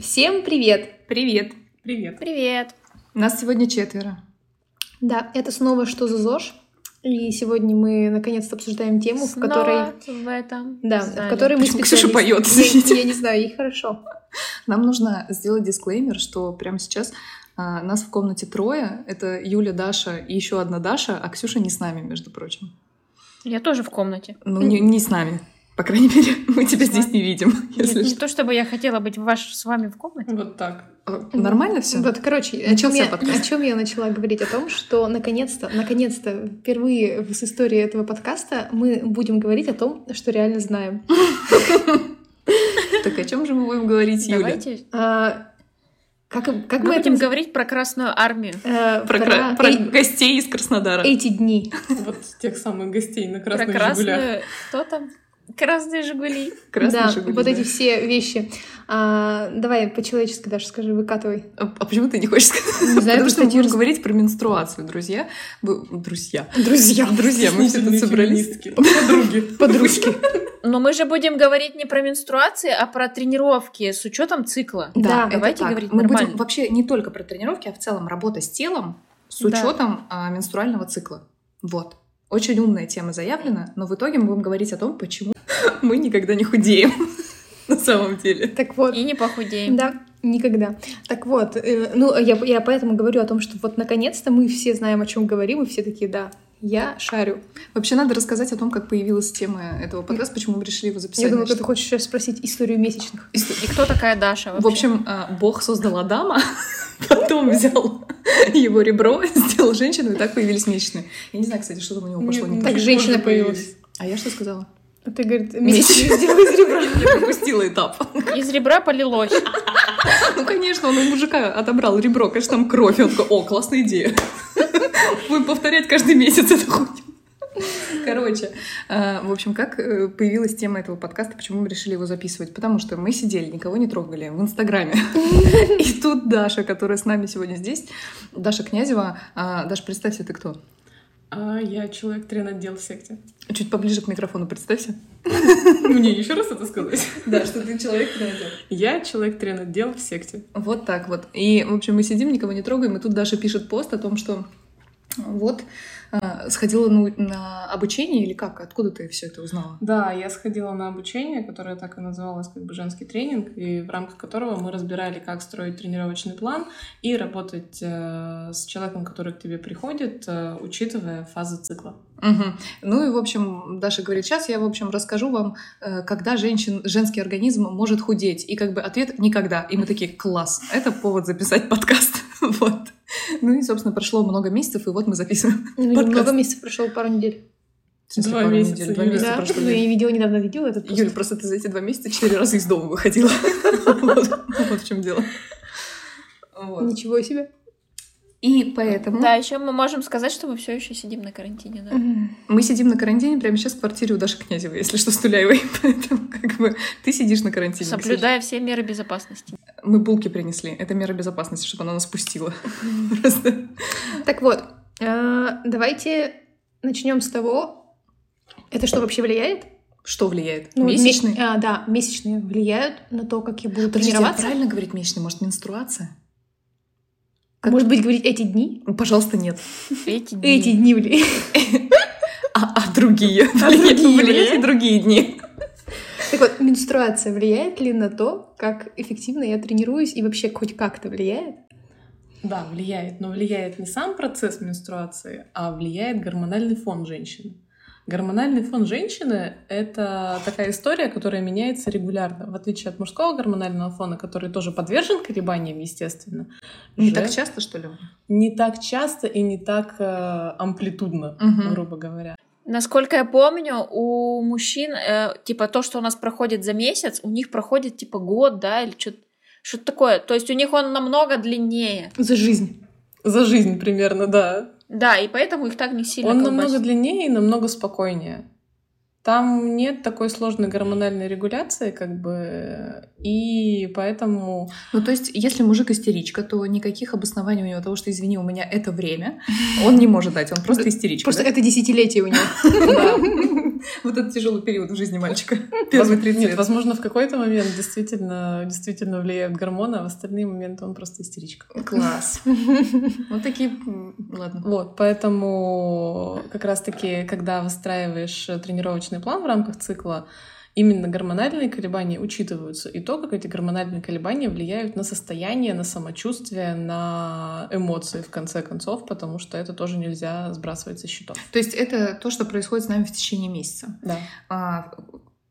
Всем привет! Привет! Привет! Привет! Нас сегодня четверо. Да, это снова «Что за ЗОЖ?» И сегодня мы наконец-то обсуждаем тему, Снова в которой... в этом Да, зале. в которой мы Почему Ксюша извините? Я, я не знаю, ей хорошо. Нам нужно сделать дисклеймер, что прямо сейчас а, нас в комнате трое. Это Юля, Даша и еще одна Даша, а Ксюша не с нами, между прочим. Я тоже в комнате. Ну, не, не с нами. По крайней мере, мы тебя С здесь вами. не видим, если Нет, не что. то, чтобы я хотела быть ваш, с вами в комнате. Вот так. Нормально все? Вот, короче, о чем, Начался я, подкаст. о чем я начала говорить? О том, что наконец-то, наконец-то, впервые в- с истории этого подкаста мы будем говорить о том, что реально знаем. Так о чем же мы будем говорить, Юля? Давайте. А, как, как Мы мы будем это... говорить про Красную Армию. э, Про, про про э- гостей из Краснодара. эти дни. Вот тех самых гостей на Про красных «Жигулях». Красную... Кто там? Красные Жигули. Красные да, «Жигули», вот да. эти все вещи. А, давай по-человечески даже скажи, выкатывай. А а почему ты не хочешь сказать? Не знаю, Потому что мы будем говорить про менструацию, друзья. Друзья. Друзья. Друзья, мы все тут собрались. Подруги. Подружки. Но мы же будем говорить не про менструации, а про тренировки с учетом цикла. Да, давайте говорить Мы будем вообще не только про тренировки, а в целом работа с телом с учетом а, менструального цикла. Вот. Очень умная тема заявлена, но в итоге мы будем говорить о том, почему мы никогда не худеем на самом деле. Так вот. И не похудеем. Да, никогда. Так вот, э, ну, я, я поэтому говорю о том, что вот наконец-то мы все знаем, о чем говорим, и все такие, да, я шарю. Вообще надо рассказать о том, как появилась тема этого подкаста, почему мы решили его записать. Я думаю, что Значит, ты хочешь сейчас спросить историю месячных. И кто такая Даша вообще? В общем, а, Бог создал Адама, потом взял его ребро, сделал женщину, и так появились месячные. Я не знаю, кстати, что там у него пошло не так. Так женщина появилась. А я что сказала? А ты, говорит, месячные сделай из ребра. Я пропустила этап. Из ребра полилось. Ну, конечно, он у мужика отобрал ребро, конечно, там кровь. Он такой, о, классная идея. Будем повторять каждый месяц эту хуйню. Короче, э, в общем, как э, появилась тема этого подкаста, почему мы решили его записывать? Потому что мы сидели, никого не трогали в Инстаграме. И тут Даша, которая с нами сегодня здесь, Даша Князева. А, Даша, представься, ты кто? А я человек тренотдел в секте. Чуть поближе к микрофону представься. Мне еще раз это сказать. Да, что ты человек тренотдел. Я человек тренотдел в секте. Вот так вот. И, в общем, мы сидим, никого не трогаем, и тут Даша пишет пост о том, что вот сходила на, на обучение или как? Откуда ты все это узнала? Да, я сходила на обучение, которое так и называлось как бы женский тренинг, и в рамках которого мы разбирали, как строить тренировочный план и работать э, с человеком, который к тебе приходит, э, учитывая фазы цикла. Мгм. Ну и, в общем, Даша говорит, сейчас я, в общем, расскажу вам, э, когда женщин, женский организм может худеть. И как бы ответ — никогда. И мы такие, класс, это повод записать подкаст. Вот. Ну и, собственно, прошло много месяцев, и вот мы записываем. Ну, Подкаст. Много месяцев прошло, пару недель. В смысле, Два пару месяца, недель, Два месяца Да, прошло. ну, я видела недавно видео этот пост. Юль, просто ты за эти два месяца четыре раза из дома выходила. Вот в чем дело. Ничего себе. И поэтому Да, еще мы можем сказать, что мы все еще сидим на карантине, да. мы сидим на карантине прямо сейчас в квартире у Даши Князевой, если что, с Туляевой. Поэтому как бы ты сидишь на карантине. Соблюдая все меры безопасности. Мы булки принесли. Это мера безопасности, чтобы она нас пустила. Просто. Так вот, э, давайте начнем с того, это что вообще влияет? Что влияет? Ну, Месячные? ме- а, да, месячные влияют на то, как я буду Подождите, а тренироваться. правильно говорить месячные? Может, менструация? Как- Может быть, говорить эти дни? Ну, Пожалуйста, нет. Эти дни. Эти дни влияют. А, а другие? А другие Влияют влияют? и другие дни. Так вот, менструация влияет ли на то, как эффективно я тренируюсь и вообще хоть как-то влияет? Да, влияет, но влияет не сам процесс менструации, а влияет гормональный фон женщины. Гормональный фон женщины — это такая история, которая меняется регулярно, в отличие от мужского гормонального фона, который тоже подвержен колебаниям, естественно. Не Же- так часто, что ли? не так часто и не так э, амплитудно, Мгм. грубо говоря. Насколько я помню, у мужчин, э, типа, то, что у нас проходит за месяц, у них проходит, типа, год, да, или что-то что такое. То есть у них он намного длиннее. За жизнь. За жизнь примерно, да. Да, и поэтому их так не сильно Он колбасит. намного длиннее и намного спокойнее. Там нет такой сложной гормональной регуляции, как бы, и поэтому Ну, то есть, если мужик истеричка, то никаких обоснований у него того, что, извини, у меня это время, он не может дать, он просто истеричка. Просто да? это десятилетие у него. Вот это тяжелый период в жизни мальчика. Первые 30 Нет, возможно, в какой-то момент действительно, действительно влияют гормоны, а в остальные моменты он просто истеричка. Класс. Вот такие... Ладно. Вот, поэтому как раз-таки, когда выстраиваешь тренировочный план в рамках цикла, именно гормональные колебания учитываются, и то, как эти гормональные колебания влияют на состояние, на самочувствие, на эмоции, в конце концов, потому что это тоже нельзя сбрасывать со счетов. То есть это то, что происходит с нами в течение месяца. Да. А,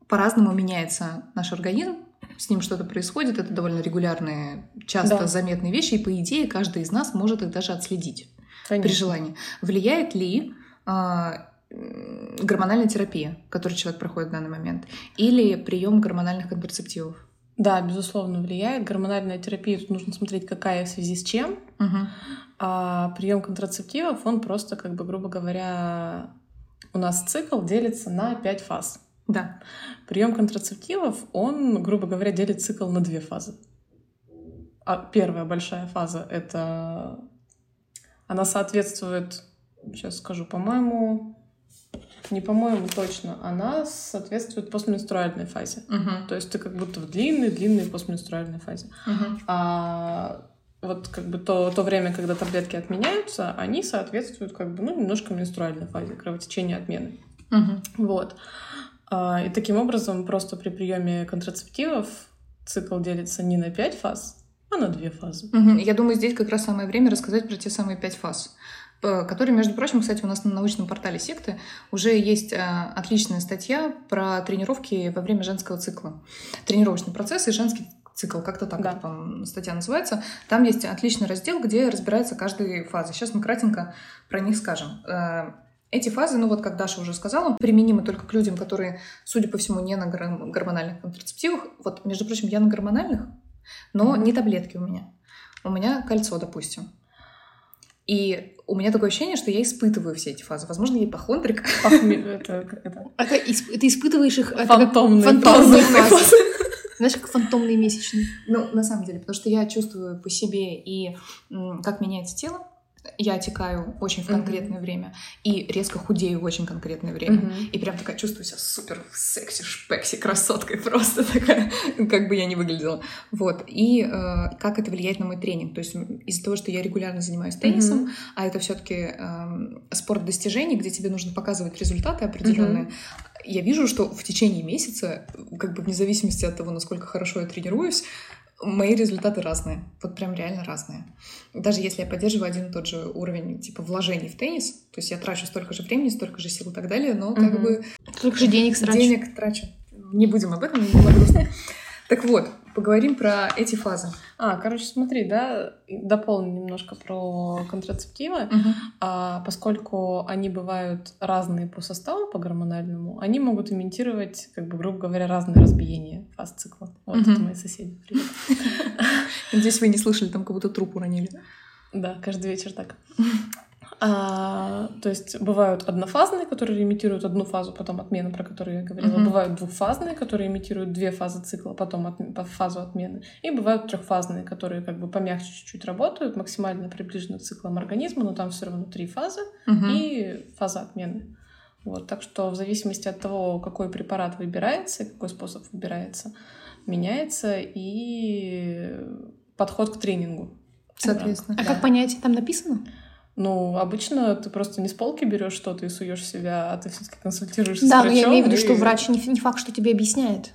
По-разному меняется наш организм, с ним что-то происходит, это довольно регулярные, часто Да. заметные вещи, и по идее каждый из нас может их даже отследить при Конечно. желании. Влияет ли а, гормональная терапия, которую человек проходит в данный момент, или прием гормональных контрацептивов? Да, безусловно, влияет. Гормональная терапия, тут нужно смотреть, какая в связи с чем. Мгм. А прием контрацептивов, он просто, как бы, грубо говоря, у нас цикл делится на пять фаз. Да. Прием контрацептивов, он, грубо говоря, делит цикл на две фазы. А первая большая фаза — это... Она соответствует, сейчас скажу, по-моему, не по-моему точно, она соответствует постменструальной фазе. Мгм. То есть ты как будто в длинной-длинной постменструальной фазе. Мгм. А вот как бы то, то время, когда таблетки отменяются, они соответствуют как бы, ну, немножко менструальной фазе, кровотечения отмены. Мгм. Вот. А, И таким образом просто при приеме контрацептивов цикл делится не на пять фаз, а на две фазы. Мгм. Я думаю, здесь как раз самое время рассказать про те самые пять фаз, п- которые, между прочим, кстати, у нас на научном портале секты уже есть э, отличная статья про тренировки во время женского цикла. Тренировочный процесс и женский цикл, как-то так Да. по-моему, статья называется. Там есть отличный раздел, где разбирается каждая фаза. Сейчас мы кратенько про них скажем. Э, Эти фазы, ну вот как Даша уже сказала, применимы только к людям, которые, судя по всему, не на гор- гормональных контрацептивах. Вот, между прочим, я на гормональных, но не таблетки у меня. У меня кольцо, допустим. И у меня такое ощущение, что я испытываю все эти фазы. Возможно, я ипохондрик. Пахнет- это как это? Это ты испытываешь их... Фантомные фантомные фазы. Знаешь, как фантомные месячные. Ну, на самом деле, потому что я чувствую по себе и как меняется тело. Я отекаю очень в конкретное время и резко худею в очень конкретное время. Мгм. И прям такая чувствую себя супер секси, шпекси, красоткой просто такая, как бы я ни выглядела. Вот. И э, как это влияет на мой тренинг. То есть из-за того, что я регулярно занимаюсь теннисом, Мгм. а это все-таки спорт достижений, где тебе нужно показывать результаты определенные. Я вижу, что в течение месяца, как бы вне зависимости от того, насколько хорошо я тренируюсь, мои результаты разные. Вот прям реально разные. Даже если я поддерживаю один и тот же уровень типа вложений в теннис, то есть я трачу столько же времени, столько же сил и так далее, но как Мгм. бы Сколько же денег трачу. денег трачу. Не будем об этом, не грустно. Так вот, поговорим про эти фазы. А, короче, смотри, да, дополню немножко про контрацептивы. А, поскольку они бывают разные по составу, по гормональному, они могут имитировать, как бы, грубо говоря, разные разбиения фаз цикла. Вот Мгм. это мои соседи. Надеюсь, вы не слышали, там как будто труп уронили. Да, каждый вечер так. А, то есть бывают однофазные, которые имитируют одну фазу, потом отмену, про которую я говорила. Мгм. Бывают двухфазные, которые имитируют две фазы цикла, потом по- фазу отмены. И бывают трехфазные, которые как бы помягче чуть-чуть работают, максимально приближены к циклам организма, но там все равно три фазы Мгм. и фаза отмены. Вот, так что в зависимости от того, какой препарат выбирается, какой способ выбирается, меняется и подход к тренингу. Соответственно. А Да. как понять, там написано? Ну, обычно ты просто не с полки берешь что-то и суешь себя, а ты все-таки консультируешься Да, с но врачом. я имею в виду, и- что врач не, не факт, что тебе объясняет.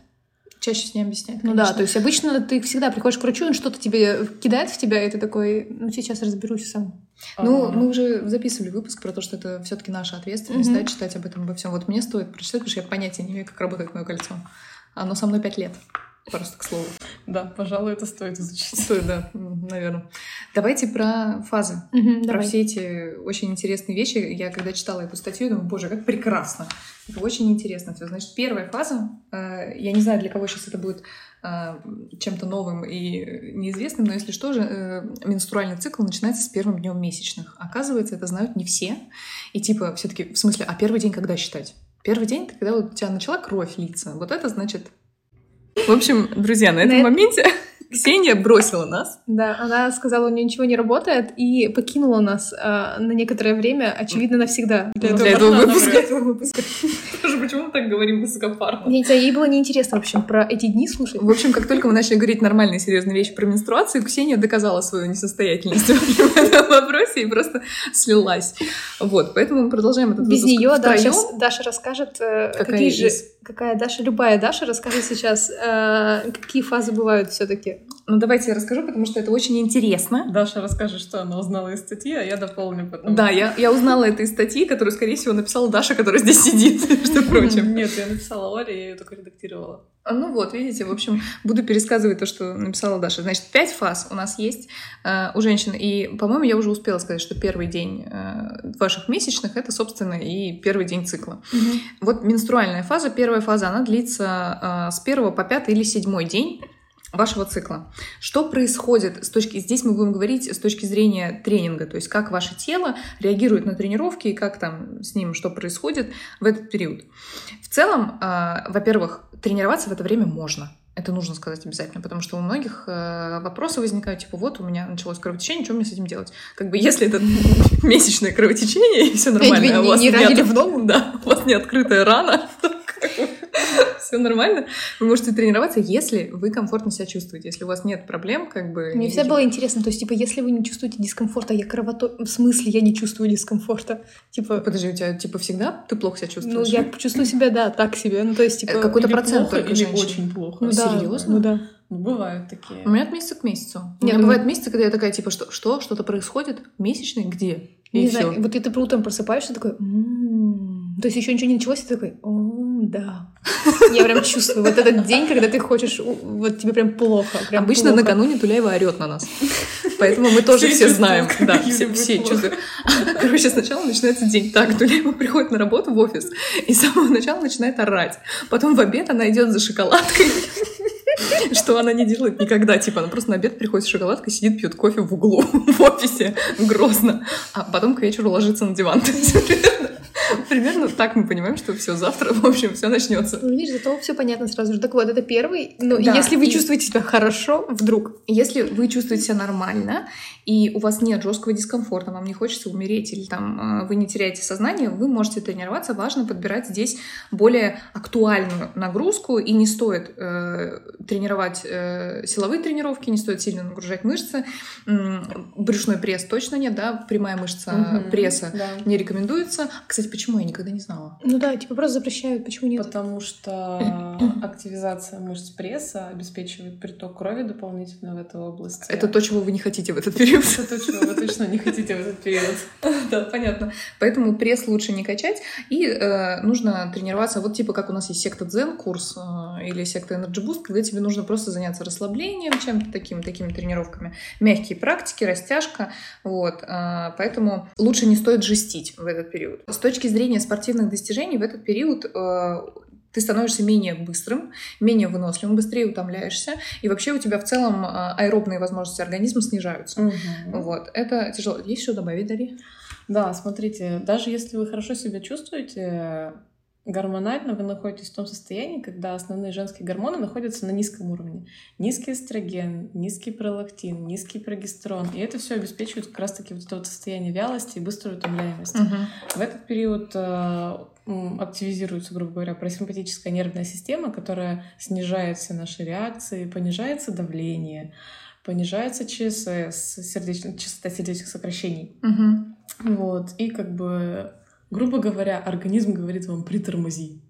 Чаще с ней объясняет. Ну да, конечно. то есть обычно ты всегда приходишь к врачу, он что-то тебе кидает в тебя, и ты такой, ну сейчас разберусь сам. Ну, А, мы уже записывали выпуск про то, что это все-таки наша ответственность, Мгм. да, читать об этом обо всем. Вот мне стоит прочитать, потому что я понятия не имею, как работает мое кольцо. Оно со мной пять лет. Просто к слову. Да, пожалуй, это стоит изучить. Стоит, да, наверное. Давайте про фазы. Мгм, Про давай. все эти очень интересные вещи. Я когда читала эту статью, думаю, боже, как прекрасно. Это очень интересно все. Значит, первая фаза, э, я не знаю, для кого сейчас это будет э, чем-то новым и неизвестным, но если что же, э, менструальный цикл начинается с первым днем месячных. Оказывается, это знают не все. И типа, все-таки, в смысле, а первый день когда считать? Первый день, это когда у тебя начала кровь литься. Вот это значит... В общем, друзья, на этом моменте Ксения бросила нас. Да, она сказала, у нее ничего не работает, и покинула нас а, на некоторое время, очевидно, навсегда. Для Ну, этого, этого выпуска. выпуска. этого выпуска. Тоже почему мы так говорим высокопарно? Не ей было неинтересно, в общем, про эти дни слушать. В общем, как только мы начали говорить нормальные, серьезные вещи про менструацию, Ксения доказала свою несостоятельность в этом вопросе и просто слилась. Вот, поэтому мы продолжаем этот Без выпуск нее, да, сейчас Даша расскажет, э, какие же? Какая Даша, любая Даша расскажет сейчас, э, какие фазы бывают все-таки. Ну, давайте я расскажу, потому что это очень интересно. Даша расскажет, что она узнала из статьи, а я дополню потом. Да, я, я узнала это из статьи, которую, скорее всего, написала Даша, которая здесь сидит, между прочим. Нет, я написала Оле, я ее только редактировала. А, Ну вот, видите, в общем, буду пересказывать то, что написала Даша. Значит, пять фаз у нас есть э, у женщин. И, по-моему, я уже успела сказать, что первый день э, ваших месячных — это, собственно, и первый день цикла. Вот менструальная фаза, первая фаза, она длится э, с первого по пятый или седьмой день вашего цикла. Что происходит с точки... Здесь мы будем говорить с точки зрения тренинга, то есть как ваше тело реагирует на тренировки и как там с ним что происходит в этот период. В целом, э, во-первых, тренироваться в это время можно. Это нужно сказать обязательно, потому что у многих э, вопросы возникают, типа, вот у меня началось кровотечение, что мне с этим делать? Как бы если это месячное кровотечение, и все нормально, а у вас не открытая рана, все нормально. Вы можете тренироваться, если вы комфортно себя чувствуете, если у вас нет проблем, как бы... Мне всегда было интересно, то есть, типа, если вы не чувствуете дискомфорта, я кровото... В смысле, я не чувствую дискомфорта? Типа, Подожди, у тебя, типа, всегда ты плохо себя ну, чувствуешь? я чувствую себя, да, так себе. Ну, то есть, типа... Э, какой-то процент плохо, только или женщин. очень плохо. Ну да, серьезно? ну да. Ну, бывают такие. У меня от месяца к месяцу. У Нет, меня ну- бывают месяцы, когда я такая, типа, что, что что-то происходит? Месячный? Где? И не все. знаю, вот и ты утром просыпаешься такой, «М-м-м». то есть еще ничего не началось, и ты такой, о, да. Я прям чувствую вот этот день, когда ты хочешь, вот тебе прям плохо. прям Обычно плохо. накануне Туляева орет на нас. Поэтому мы тоже Все все знаем. Да, все все чувствуют. Короче, сначала начинается день. Так, Туляева приходит на работу в офис и с самого начала начинает орать. Потом в обед она идет за шоколадкой. Что она не делает никогда. Типа, она просто на обед приходит с шоколадкой, сидит, пьет кофе в углу в офисе. Грозно. А потом к вечеру ложится на диван. Примерно- так мы понимаем, что все завтра, в общем, все начнется. Ну, видишь, зато все понятно сразу же. Так вот, это первый. Ну, Да, если вы и- чувствуете себя хорошо, вдруг, Если вы чувствуете себя нормально, и у вас нет жесткого дискомфорта, вам не хочется умереть, или там э, вы не теряете сознание, вы можете тренироваться. Важно подбирать здесь более актуальную нагрузку, и не стоит э, тренировать э, силовые тренировки, не стоит сильно нагружать мышцы. Брюшной пресс точно нет, да, прямая мышца Мгм, пресса да. не рекомендуется. Кстати, почему я никогда не знала? ну да, типа просто запрещают, почему нет? Потому что активизация мышц пресса обеспечивает приток крови дополнительно в эту область. Это то, чего вы не хотите в этот период. Это то, чего вы точно не хотите в этот период. Да, понятно. Поэтому пресс лучше не качать. И э, нужно тренироваться, вот типа как у нас есть секта Дзен курс э, или секта Energy Boost, когда тебе нужно просто заняться расслаблением, чем-то таким, такими тренировками. Мягкие практики, растяжка. Вот. э, поэтому лучше не стоит жестить в этот период. С точки зрения спортивных достижений в этот период э, ты становишься менее быстрым, менее выносливым, быстрее утомляешься, и вообще у тебя в целом э, аэробные возможности организма снижаются. Мгм. Вот, это тяжело. Есть что добавить, Дарья? Да, смотрите, даже если вы хорошо себя чувствуете, гормонально вы находитесь в том состоянии, когда основные женские гормоны находятся на низком уровне. Низкий эстроген, низкий пролактин, низкий прогестерон. И это все обеспечивает как раз-таки вот это вот состояние вялости и быструю утомляемость. В этот период э, активизируется, грубо говоря, парасимпатическая нервная система, которая снижает все наши реакции, понижается давление, понижается ЧСС, сердечно- частота сердечных сокращений. Мгм. Вот. И как бы, грубо говоря, организм говорит вам притормози.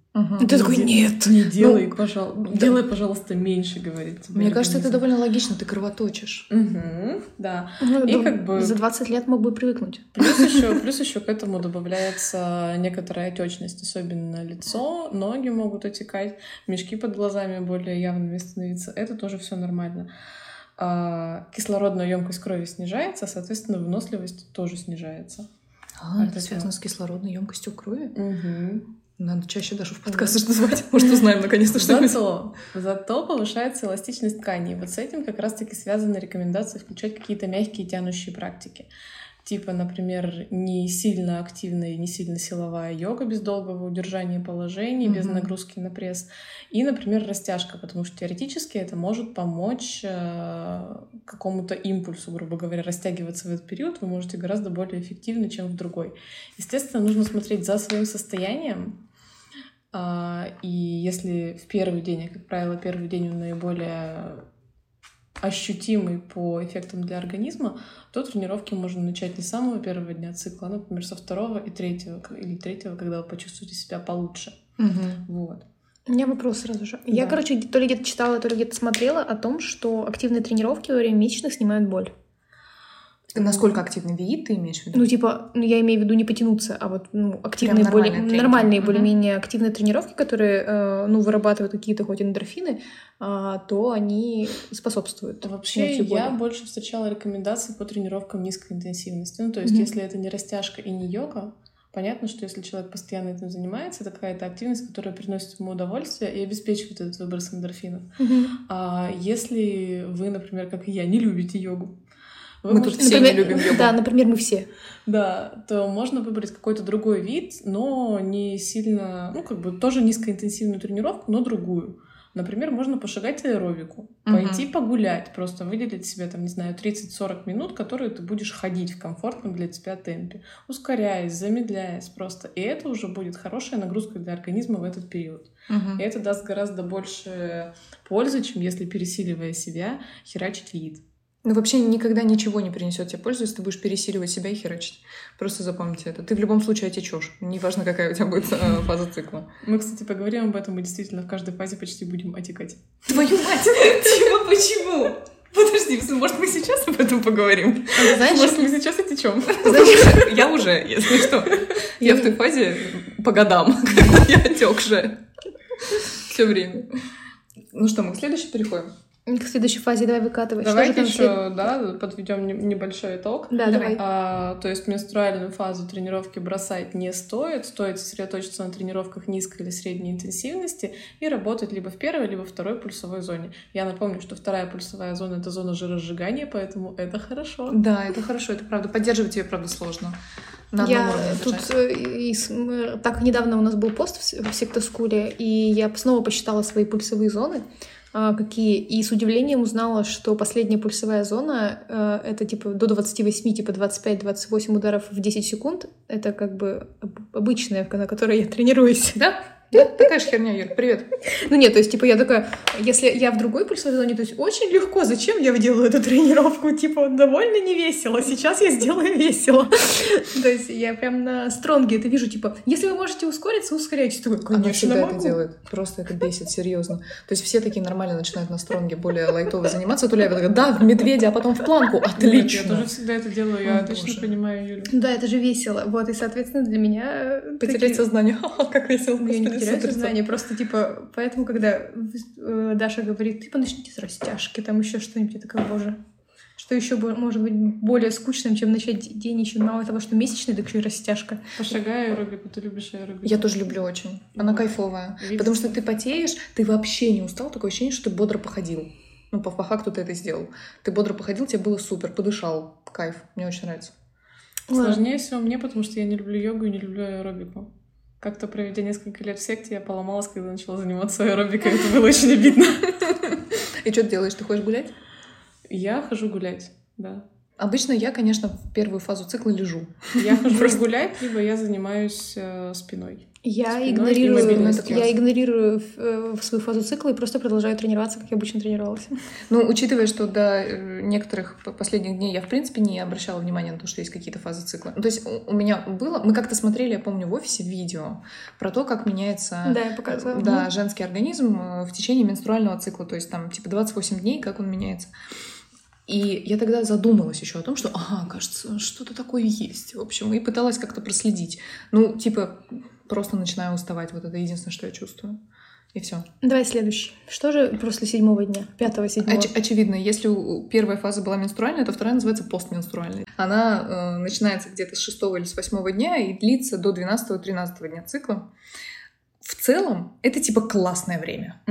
И ты такой, Не- нет. Не делай, пожалуйста. Делай, пожалуйста, меньше, говорит тебе Мне кажется, это организм. довольно логично, ты кровоточишь. Мгм, да. Ну, И да, как бы- За 20 лет мог бы привыкнуть. Плюс еще, плюс еще к этому добавляется некоторая отечность, особенно лицо, ноги могут отекать, мешки под глазами более явными становиться. Это тоже все нормально. А, кислородная емкость крови снижается, соответственно, выносливость тоже снижается. А, это связано с кислородной емкостью крови? Мгм. Надо чаще даже в подкасты звать. Может, узнаем наконец-то что-нибудь. Зато, зато повышается эластичность тканей. Вот с этим как раз-таки связаны рекомендации включать какие-то мягкие тянущие практики. Типа, например, не сильно активная и не сильно силовая йога без долгого удержания положений, без Мгм. нагрузки на пресс. И, например, растяжка, потому что теоретически это может помочь э, какому-то импульсу, грубо говоря, растягиваться в этот период. Вы можете гораздо более эффективно, чем в другой. Естественно, нужно смотреть за своим состоянием. А, И если в первый день, а как правило, первый день он наиболее ощутимый по эффектам для организма, то тренировки можно начать не с самого первого дня цикла, а, например, со второго и третьего, или третьего, когда вы почувствуете себя получше. Мгм. Вот. У меня вопрос сразу же. Я, Да. короче, то ли где-то читала, то ли где-то смотрела о том, что активные тренировки во время месячных снимают боль. Насколько активный вид ты имеешь в виду? Ну, типа, ну, я имею в виду не потянуться, а вот ну, активные, нормальные более, нормальные более-менее активные тренировки, которые э, ну, вырабатывают какие-то хоть эндорфины, а, то они способствуют. Вообще, я больше встречала рекомендации по тренировкам низкой интенсивности. Ну, то есть, Мгм. если это не растяжка и не йога, понятно, что если человек постоянно этим занимается, это какая-то активность, которая приносит ему удовольствие и обеспечивает этот выброс эндорфинов. Мгм. А если вы, например, как и я, не любите йогу, вы Мы тут все не любим йогу. Да, например, мы все. Да, то можно выбрать какой-то другой вид, но не сильно, ну, как бы тоже низкоинтенсивную тренировку, но другую. Например, можно пошагать аэробику, Мгм. пойти погулять, просто выделить себе, там, не знаю, 30-40 минут, которые ты будешь ходить в комфортном для тебя темпе, ускоряясь, замедляясь просто. И это уже будет хорошая нагрузка для организма в этот период. Мгм. И это даст гораздо больше пользы, чем если, пересиливая себя, херачить вид. Ну, вообще никогда ничего не принесет тебе пользу, если ты будешь пересиливать себя и херачить. Просто запомните это. Ты в любом случае отечешь. Неважно, какая у тебя будет э, фаза цикла. Мы, кстати, поговорим об этом, мы действительно в каждой фазе почти будем отекать. Твою мать! Чего? Почему? Подожди, может, мы сейчас об этом поговорим? А Знаешь, Может, мы сейчас отечем? Знаешь, я уже, если что. Я в той фазе по годам, когда я отекшая. Все время. Ну что, мы к следующей переходим? К следующей фазе давай выкатывай. Там еще, след- да, подведем не- небольшой итог. Да, давай. А, то есть менструальную фазу тренировки бросать не стоит, стоит сосредоточиться на тренировках низкой или средней интенсивности и работать либо в первой, либо второй пульсовой зоне. Я напомню, что вторая пульсовая зона — это зона жиросжигания, поэтому это хорошо. Да, это хорошо, это правда. Поддерживать ее, правда, сложно. На Я тут э, из- м, так недавно у нас был пост в, сектоскуле, и я снова посчитала свои пульсовые зоны, какие, и с удивлением узнала, что последняя пульсовая зона э, это типа до 28, типа 25-28 ударов в 10 секунд. Это как бы об- обычная, на которой я тренируюсь. Да? Да, такая же херня, Юр. Привет. Ну нет, то есть, типа, я такая, если я в другой пульсовой зоне, то есть очень легко, зачем я делаю эту тренировку? Типа, довольно не весело, сейчас я сделаю весело. То есть я прям на стронге это вижу, типа, если вы можете ускориться, ускоряйтесь. Такой, Она конечно, всегда это могу. делает. Просто это бесит, серьезно. То есть все такие нормально начинают на стронге более лайтово заниматься. Туля такая, да, в медведя, а потом в планку. Нет, Отлично. я тоже всегда это делаю, я О, точно боже. понимаю Юлю. Да, это же весело. Вот, и, соответственно, для меня... Потерять такие- сознание. Как весело. Я не господи, теряю супер. сознание, просто типа, поэтому, когда э, Даша говорит, типа, начните с растяжки, там еще что-нибудь, я такая, боже, что еще может быть более скучным, чем начать день еще мало того, что месячный, так еще и растяжка. Пошагай аэробику, ты любишь аэробику. Я тоже люблю очень. Она Вот. кайфовая. Видите? Потому что ты потеешь, ты вообще не устал. Такое ощущение, что ты бодро походил. Ну, по, по факту ты это сделал. Ты бодро походил, тебе было супер, подышал. Кайф. Мне очень нравится. Сложнее всего мне, потому что я не люблю йогу и не люблю аэробику. Как-то проведя несколько лет в секте, я поломалась, когда начала заниматься аэробикой. Это было очень обидно. И что ты делаешь? Ты ходишь гулять? Я хожу гулять, да. Обычно я, конечно, в первую фазу цикла лежу. Я хожу гулять, либо я занимаюсь э, спиной. Я Спиной игнорирую, я игнорирую э, в свою фазу цикла и просто продолжаю тренироваться, как я обычно тренировалась. Ну, учитывая, что до э, некоторых последних дней я, в принципе, не обращала внимания на то, что есть какие-то фазы цикла. Ну, то есть у меня было... Мы как-то смотрели, я помню, в офисе видео про то, как меняется... Да, я показывала. Да, женский организм э, в течение менструального цикла, то есть там типа 28 дней, как он меняется. И я тогда задумалась еще о том, что, ага, кажется, что-то такое есть, в общем, и пыталась как-то проследить. Ну, типа, просто начинаю уставать, вот это единственное, что я чувствую. И все. Давай следующий. Что же после седьмого дня? Пятого, седьмого? очевидно, если первая фаза была менструальная, то вторая называется постменструальной. Она э, начинается где-то с шестого или с восьмого дня и длится до 12-13 дня цикла. В целом, это типа классное время.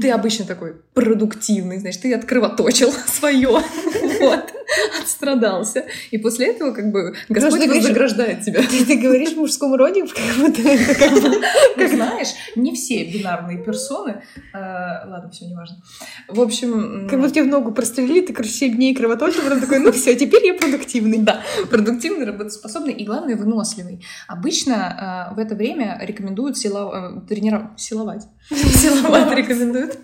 Ты обычно такой продуктивный, знаешь, ты открывоточил свое. Вот. отстрадался. И после этого как бы Господь ты говоришь- заграждает тебя. Ты, ты говоришь в мужском роде, как будто это как бы... Как знаешь, не все бинарные персоны. э, ладно, все, неважно. В общем, Как будто тебе в ногу прострелили, ты, короче, 7 дней кровоточил, потом такой, ну все, теперь я продуктивный. Да, продуктивный, работоспособный и, главное, выносливый. Обычно э, в это время рекомендуют сила... э, силовать. Силовать рекомендуют.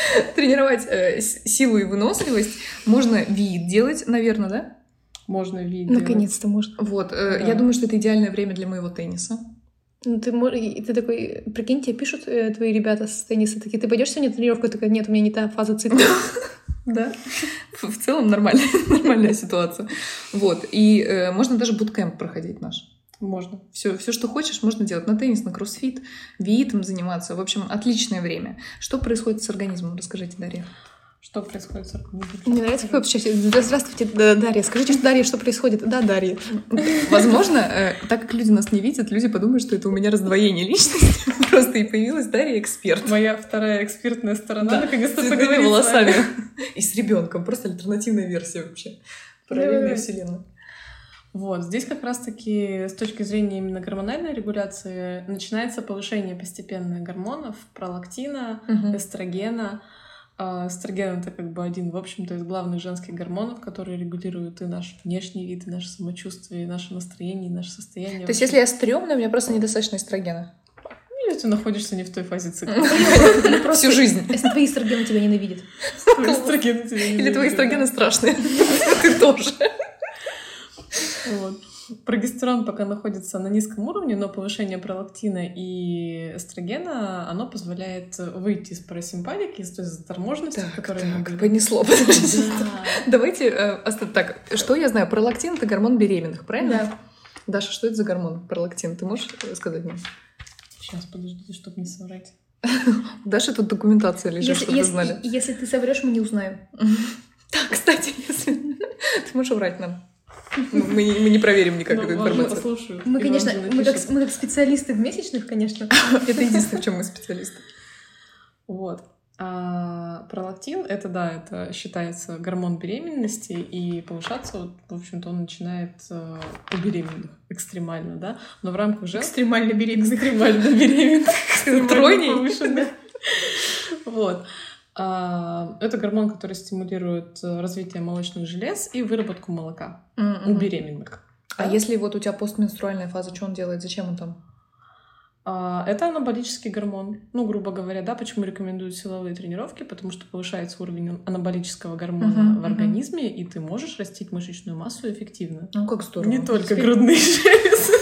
Тренировать э, силу и выносливость. Можно вид делать, наверное, да? Можно видеть. Наконец-то можно. Вот. э, Да. Я думаю, что это идеальное время для моего тенниса. Ну, ты, ты такой, прикинь, тебе пишут э, твои ребята с тенниса, такие, ты пойдешь сегодня на тренировку? Такая, нет, у меня не та фаза цикла. Да. В в целом нормальная, нормальная ситуация. Вот. И э, можно даже буткемп проходить наш. Можно. Все, все, что хочешь, можно делать. На теннис, на кроссфит, виитом заниматься. В общем, отличное время. Что происходит с организмом? Расскажите, Дарья. Что происходит с организмом? Мне нравится, как вы. Да, Здравствуйте, да, Дарья. Скажите, что Дарья, что происходит? Да, Дарья. Возможно, э, так как люди нас не видят, люди подумают, что это у меня раздвоение личности. Просто и появилась Дарья эксперт. Моя вторая экспертная сторона Да, наконец-то поговорит с волосами. И с ребенком. Просто альтернативная версия вообще. Параллельная вселенная. Вот, здесь как раз-таки с точки зрения именно гормональной регуляции начинается повышение постепенное гормонов, пролактина, эстрогена. А Эстроген — это как бы один, в общем-то, из главных женских гормонов, которые регулируют и наш внешний вид, и наше самочувствие, и наше настроение, и наше состояние. То есть, если я стрёмная, у меня просто недостаточно эстрогена. Или ты находишься не в той фазе цикла. Всю жизнь. Если твои эстрогены тебя ненавидят. Тебя Или твои эстрогены страшные. Ты тоже. Вот. Прогестерон пока находится на низком уровне, но повышение пролактина и эстрогена, оно позволяет выйти из парасимпатики, из той заторможенности, которой мы так, были. понесло. Да. Давайте э, так. Что я знаю? Пролактин это гормон беременных, правильно? Да. Даша, что это за гормон? Пролактин. Ты можешь сказать мне? Сейчас, подождите, чтобы не соврать. У Даши тут документация лежит, Если, чтобы если- знали. если ты соврешь, мы не узнаем. Так, кстати, если ты можешь врать нам. Мы не, мы не проверим никак Ну, эту информацию. послушают, Мы, конечно, мы как, мы как специалисты в месячных, конечно. Это единственное, в чем мы специалисты. Вот. А пролактин — это, да, это считается гормон беременности, и повышаться, в общем-то, он начинает э, у беременных экстремально, да, но в рамках женского Экстремально беременных. экстремально беременных, Тройней? повышенных. Вот. А, Это гормон, который стимулирует э, развитие молочных желез и выработку молока у Мгм. беременных. А если вот у тебя постменструальная фаза, что он делает? Зачем он там? А, Это анаболический гормон. Ну, грубо говоря, да, почему рекомендуют силовые тренировки? Потому что повышается уровень анаболического гормона Мгм, в организме, и ты можешь растить мышечную массу эффективно. Ну, как здорово. Не только грудные железы.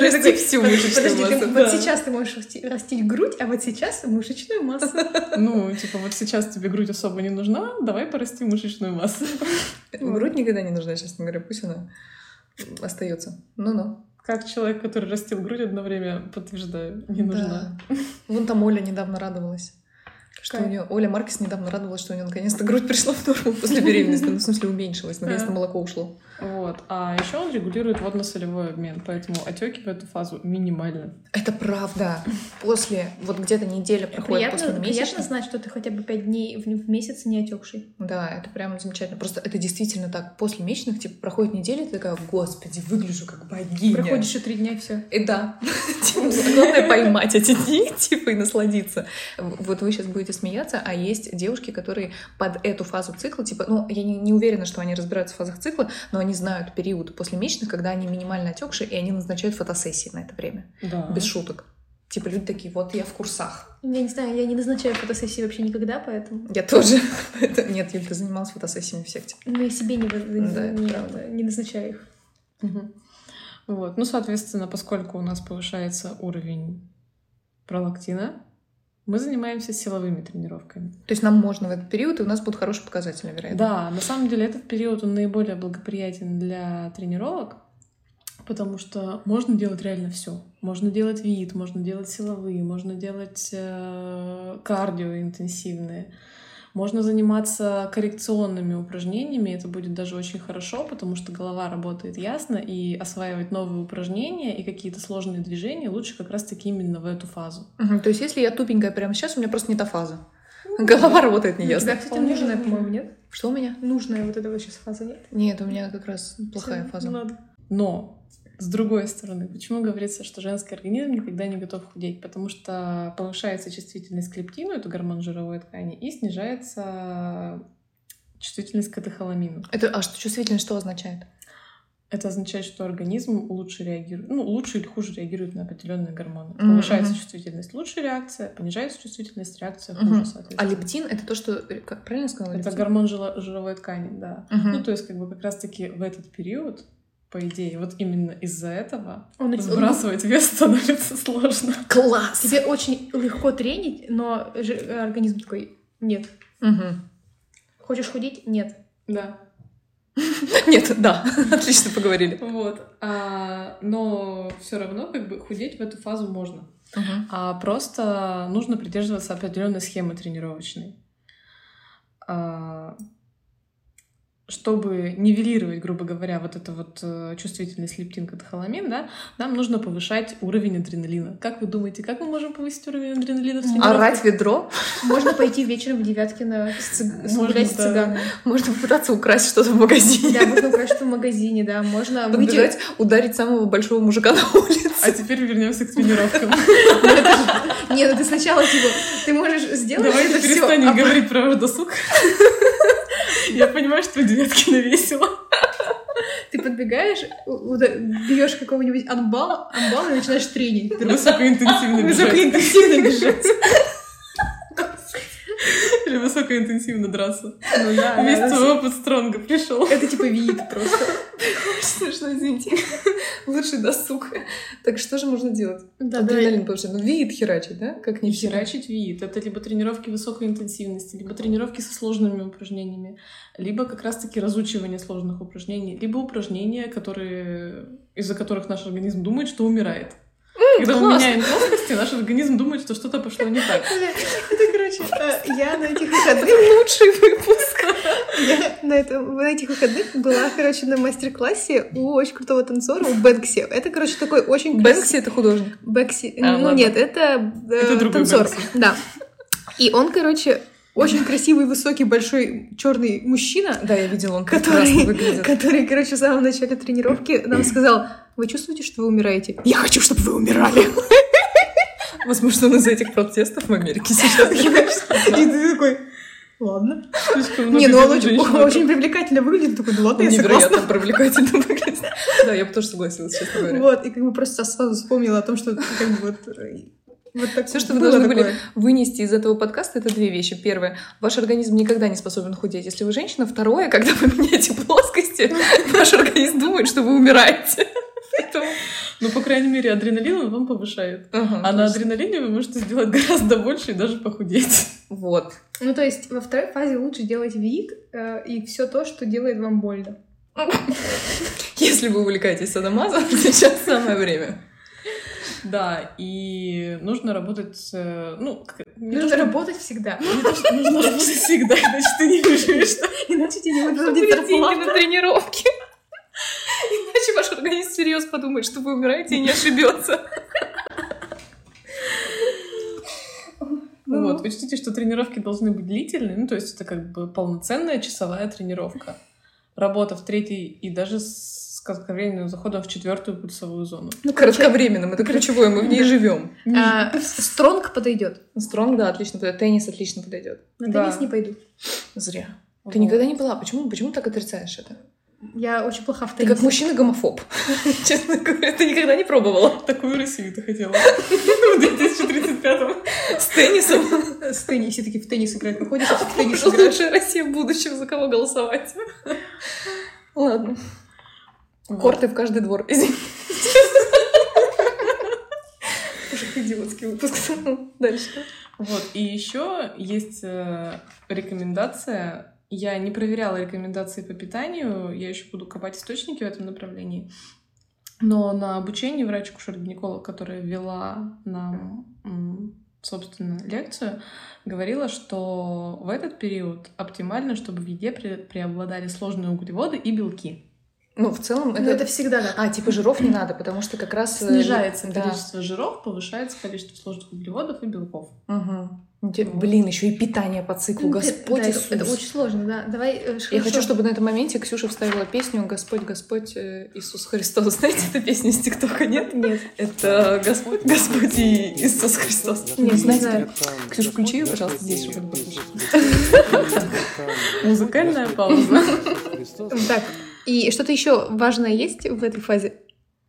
Расти всю мышечную массу. вот сейчас ты можешь расти- растить грудь, а вот сейчас мышечную массу. Ну, типа, вот сейчас тебе грудь особо не нужна, давай порасти мышечную массу. Грудь никогда не нужна, честно говоря, пусть она остается. Ну-ну. Как человек, который растил грудь одно время, подтверждаю, не нужна. Да. Вон там Оля недавно радовалась. Что у нее Оля Маркес недавно радовалась, что у нее наконец-то грудь пришла в норму после беременности. Ну, в смысле, уменьшилась, наконец-то молоко ушло. Вот. А еще он регулирует водно-солевой обмен, поэтому отеки в эту фазу минимальны. Это правда. После, вот где-то неделя проходит Приятно, после приятно месячных. знать, что ты хотя бы пять дней в, в месяц не отекший. Да, это прям замечательно. Просто это действительно так. После месячных, типа, проходит неделя, ты такая, господи, выгляжу как богиня. Проходишь еще три дня и все. И да. Типа, Главное поймать эти дни, типа, и насладиться. Вот вы сейчас будете смеяться, а есть девушки, которые под эту фазу цикла, типа, ну, я не, не уверена, что они разбираются в фазах цикла, но они знают период после месячных, когда они минимально отекшие, и они назначают фотосессии на это время. Да. Без шуток. Типа, люди такие, вот я в курсах. Я не знаю, я не назначаю фотосессии вообще никогда, поэтому... Я тоже. Это- Нет, Юль, ты занималась фотосессиями в секте. Ну, я себе не, Да, не- не назначаю их. Мгм. Вот. Ну, соответственно, поскольку у нас повышается уровень пролактина, мы занимаемся силовыми тренировками. То есть нам можно в этот период, и у нас будут хорошие показатели, вероятно. Да, на самом деле этот период он наиболее благоприятен для тренировок, потому что можно делать реально все. Можно делать вид, можно делать силовые, можно делать э, кардио интенсивные. Можно заниматься коррекционными упражнениями, это будет даже очень хорошо, потому что голова работает ясно, и осваивать новые упражнения и какие-то сложные движения лучше как раз-таки именно в эту фазу. Мгм, То есть если я тупенькая прямо сейчас, у меня просто не та фаза. Голова работает У тебя, неясно. кстати, нужная, по-моему, нет? Что у меня? Нужная вот эта вот сейчас фаза, нет? Нет, у меня как раз плохая Всё, фаза. ну ладно. Но с другой стороны, почему говорится, что женский организм никогда не готов худеть? Потому что повышается чувствительность к лептину, это гормон жировой ткани, и снижается чувствительность к катехоламину. Это, а что чувствительность что означает? Это означает, что организм лучше реагирует, ну, лучше или хуже реагирует на определенные гормоны. Мгм, Повышается чувствительность, лучше реакция, понижается чувствительность, реакция хуже, А соответственно. лептин это то, что... э, Как правильно сказала? Это лептин? гормон жировой ткани, да. Мгм. Ну, то есть, как бы как раз-таки в этот период, по идее, вот именно из-за этого Он, он- сбрасывать вес становится сложно. Класс! тебе очень легко тренить, но же- организм такой, нет. Мгм. Хочешь худеть? Нет. Да. Нет, да, отлично поговорили. Вот. А, но все равно как бы худеть в эту фазу можно. Мгм. А просто нужно придерживаться определенной схемы тренировочной. А, чтобы нивелировать, грубо говоря, вот эту вот э, чувствительность лептин катехоламин, да, нам нужно повышать уровень адреналина. Как вы думаете, как мы можем повысить уровень адреналина в? Орать ведро? Можно пойти вечером в Девяткино Можно, гулять с цыганами. Можно попытаться украсть что-то в магазине. Да, можно украсть что в магазине, да. Можно выйти... Подбежать, ударить самого большого мужика на улице. А теперь вернемся к тренировкам. Нет, ну ты сначала, типа, ты можешь сделать Давайте это всё, перестанем а говорить про досуг. Я понимаю, что девятки весело. Ты подбегаешь, берешь какого-нибудь анбала, анбала и начинаешь тренить. Высокоинтенсивно бежать. Высокоинтенсивно бежать. Или высокоинтенсивно драться. Ну да, Весь да, твой опыт стронга пришел. Это типа вид просто. Смешно, извините. Лучший досуг. Так что же можно делать? Да, Адреналин повышать. Ну, вид херачить, да? Как не Не херачить вид. Это либо тренировки высокой интенсивности, либо тренировки со сложными упражнениями, либо как раз-таки разучивание сложных упражнений, либо упражнения, которые из-за которых наш организм думает, что умирает. Когда мы классно. меняем плоскости, наш организм думает, что что-то пошло не так. Это, короче, э, я на этих выходных, Лучший выпуск. я на, этом, на этих выходных была, короче, на мастер-классе у очень крутого танцора, у Бэнкси. Это, короче, такой очень Бэнкси — это художник. Бэкси. А, ну ладно. нет, это, э, Это танцор. Бэнкси. Да. И он, короче, очень красивый, высокий, большой, черный мужчина, Да, я видела, он Который- который, короче, в самом начале тренировки нам сказал, вы чувствуете, что вы умираете? Я хочу, чтобы вы умирали. Возможно, он из-за этих протестов в Америке сейчас. И ты такой, ладно. Не, ну он очень, очень привлекательно выглядит. Такой, ну ладно, я Невероятно согласна. привлекательно выглядит. Да, я бы тоже согласилась, честно говоря. Вот, и как бы просто сразу вспомнила о том, что как бы вот... э, Вот так Все, что вы должны были такое. вынести из этого подкаста, это две вещи. Первое, ваш организм никогда не способен худеть, если вы женщина. Второе, когда вы меняете плоскости, ваш организм думает, что вы умираете. Поэтому- Ну, по крайней мере, адреналин он вам повышает. Ага, А на адреналине вы можете сделать гораздо больше и даже похудеть. Вот. Ну, то есть во второй фазе лучше делать вид э, и все то, что делает вам больно. Если вы увлекаетесь садомазом, сейчас самое время. Да, и нужно работать... с, э, Ну, то, Нужно что- работать всегда. то, что нужно работать всегда, иначе ты не выживешь. Иначе тебе не платить деньги на зарплату. Иначе ваш организм всерьез подумает, что вы умираете и не ошибется. Ну. Вот, учтите, что тренировки должны быть длительные, ну, то есть это как бы полноценная часовая тренировка. Работа в третьей и даже с кратковременным заходом в четвертую пульсовую зону. Ну, Кратковременным, это ключевое, мы в ней живем. а, Стронг подойдет. Стронг, да, отлично подойдет. Теннис отлично подойдет. На теннис не пойду. Зря. Ты никогда не была. Почему, почему так отрицаешь это? Я очень плоха в Ты теннисе. как мужчина-гомофоб. Честно говоря, ты никогда не пробовала. Такую Россию ты хотела. В 2035-м. С теннисом. С теннис, все таки в теннис играть. Выходишь, ты в теннис Что играешь. лучшая Россия в будущем, за кого голосовать? Ладно. Корты в каждый двор. Извини. Уже идиотский выпуск. Дальше. Вот, и еще есть э, рекомендация. Я не проверяла рекомендации по питанию, я еще буду копать источники в этом направлении. Но на обучении врач-кушер-гинеколог, которая вела нам, собственно, лекцию, говорила, что в этот период оптимально, чтобы в еде пре- преобладали сложные углеводы и белки. Ну, в целом, Ну, это... это всегда так. А, типа жиров не надо, потому что как раз... э, Снижается да. количество жиров, повышается количество сложных углеводов и белков. Мгм. Блин, еще и питание по циклу. Господь да, Иисус. Это, это очень сложно, да. Давай. э, Я хорошо. хочу, чтобы на этом моменте Ксюша вставила песню «Господь, Господь э, Иисус Христос». Знаете эту песню из ТикТока, нет? Нет. Это Господь, Господь и Иисус Христос. Нет, не знаете? знаю. Ксюша, включи ее, пожалуйста, здесь, чтобы послушать. Музыкальная пауза. Так, и что-то еще важное есть в этой фазе?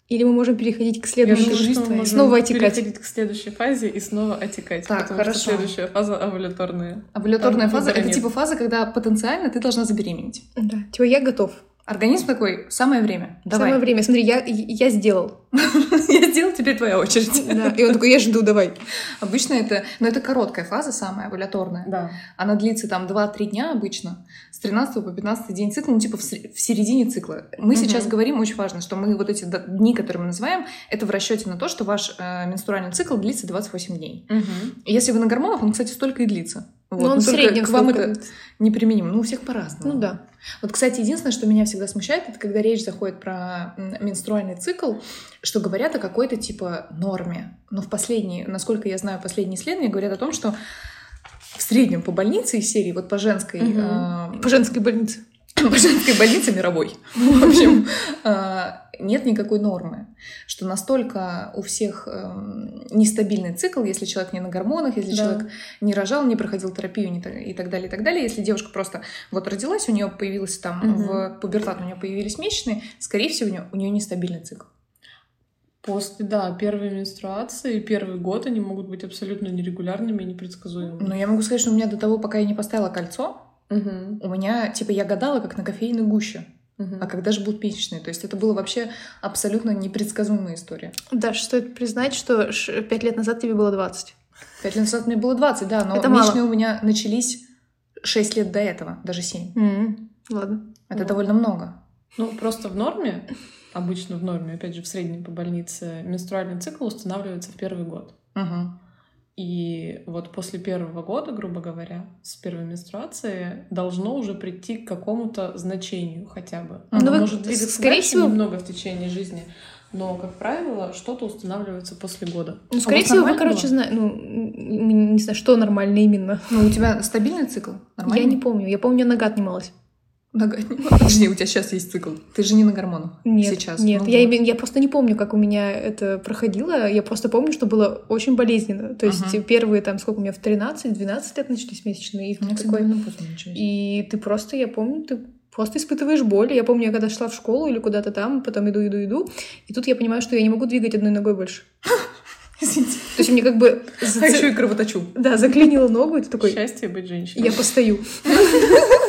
Или мы можем переходить к Я следующей? думаю, жизнь что мы твоя. можем Снова отекать. переходить к следующей фазе и снова отекать. Так, потому хорошо. что следующая фаза овуляторная. Овуляторная Там фаза — это нет. типа фаза, когда потенциально ты должна забеременеть. Да. Типа я готов. Организм такой, самое время, давай. Самое время. Смотри, я, я сделал. Я сделал, теперь твоя очередь. Да. И он такой, я жду, давай. Обычно это, но это короткая фаза самая, овуляторная. Да. Она длится там 2-3 дня обычно, с 13 по 15 день цикла, ну типа в, середине цикла. Мы Мгм. сейчас говорим, очень важно, что мы вот эти дни, которые мы называем, это в расчете на то, что ваш э, менструальный цикл длится 28 дней. И если вы на гормонах, он, кстати, столько и длится. Вот. Но он Но в среднем к вам это неприменимо. Ну, у всех по-разному. Ну да. Вот, кстати, единственное, что меня всегда смущает, это когда речь заходит про менструальный цикл, что говорят о какой-то типа норме. Но в последние, насколько я знаю, последние исследования говорят о том, что в среднем по больнице из серии, вот по женской, Мгм. э, По женской больнице. по женской больнице мировой, в общем, э, нет никакой нормы, что настолько у всех эм, нестабильный цикл, если человек не на гормонах, если Да. человек не рожал, не проходил терапию не и так далее, и так далее. Если девушка просто вот родилась, у нее появилась там Мгм. в пубертат, у нее появились месячные, скорее всего, у нее, у нее нестабильный цикл. После, да, первой менструации, первый год они могут быть абсолютно нерегулярными и непредсказуемыми. Но я могу сказать, что у меня до того, пока я не поставила кольцо, Мгм. у меня, типа, я гадала, как на кофейной гуще. Мгм. А когда же будут месячные? То есть это было вообще абсолютно непредсказуемая история. Даш, стоит признать, что пять лет назад тебе было 20. Пять лет назад мне было 20, да, но Это мало. месячные у меня начались 6 лет до этого, даже 7. М, Ладно. Это Вот. довольно много. Ну, просто в норме, обычно в норме, опять же, в среднем по больнице, менструальный цикл устанавливается в первый год. Мгм. И вот после первого года, грубо говоря, с первой менструации должно уже прийти к какому-то значению хотя бы. Ну, Оно вы- может двигаться скорее всего- немного в течение жизни, но, как правило, что-то устанавливается после года. Ну, у скорее вас всего, вы, короче, знаете, ну, не знаю, что нормально именно. Ну, у тебя стабильный цикл? Нормально? Я не помню. Я помню, нога отнималась. Нога- Подожди, у тебя сейчас есть цикл. Ты же не на гормонах Нет, сейчас. нет. Ну я, име- я просто не помню, как у меня это проходило. Я просто помню, что было очень болезненно. То есть Ага. первые, там, сколько у меня, в 13-12 лет начались месячные. И, ты такой, и ты просто, я помню, ты просто испытываешь боль. Я помню, я когда шла в школу или куда-то там, потом иду, иду, иду, и тут я понимаю, что я не могу двигать одной ногой больше. Извините. То есть меня как бы... А зац- еще и кровоточу. Да, заклинило ногу, и ты такой, Счастье быть женщиной. я постою.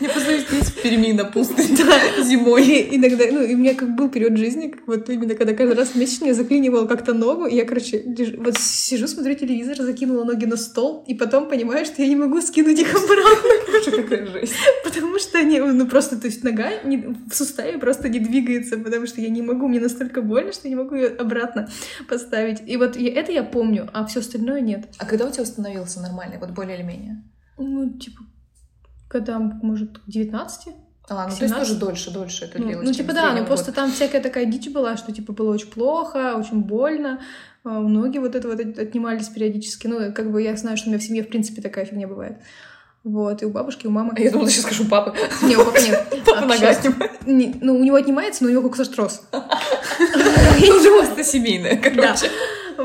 Я постою здесь в Перми на пустыне зимой. Иногда, ну, и у меня как был период жизни, как вот именно когда каждый раз в месяц мне заклинивало как-то ногу, и я, короче, лежу- вот сижу, смотрю телевизор, закинула ноги на стол, и потом понимаю, что я не могу скинуть их обратно, Боже, какая жесть. потому что они, ну, просто, то есть нога не- в суставе просто не двигается, потому что я не могу, мне настолько больно, что я не могу ее обратно поставить. И вот я- это я помню, а все остальное нет. А когда у тебя установился нормальный, вот более или менее? Ну, типа, когда, может, к 19? А, ну то есть 17? тоже дольше, дольше это Ну, длилось. ну, типа, да, среднем ну год. просто там всякая такая дичь была, что, типа, было очень плохо, очень больно, а, ноги вот это вот от- отнимались периодически. Ну, как бы я знаю, что у меня в семье, в принципе, такая фигня бывает. Вот, и у бабушки, и у мамы. А я думала, сейчас скажу папы. Не, у папы нет. Папа нога снимает. Ну, у него отнимается, но у него как соштрос. Тоже просто семейное, короче.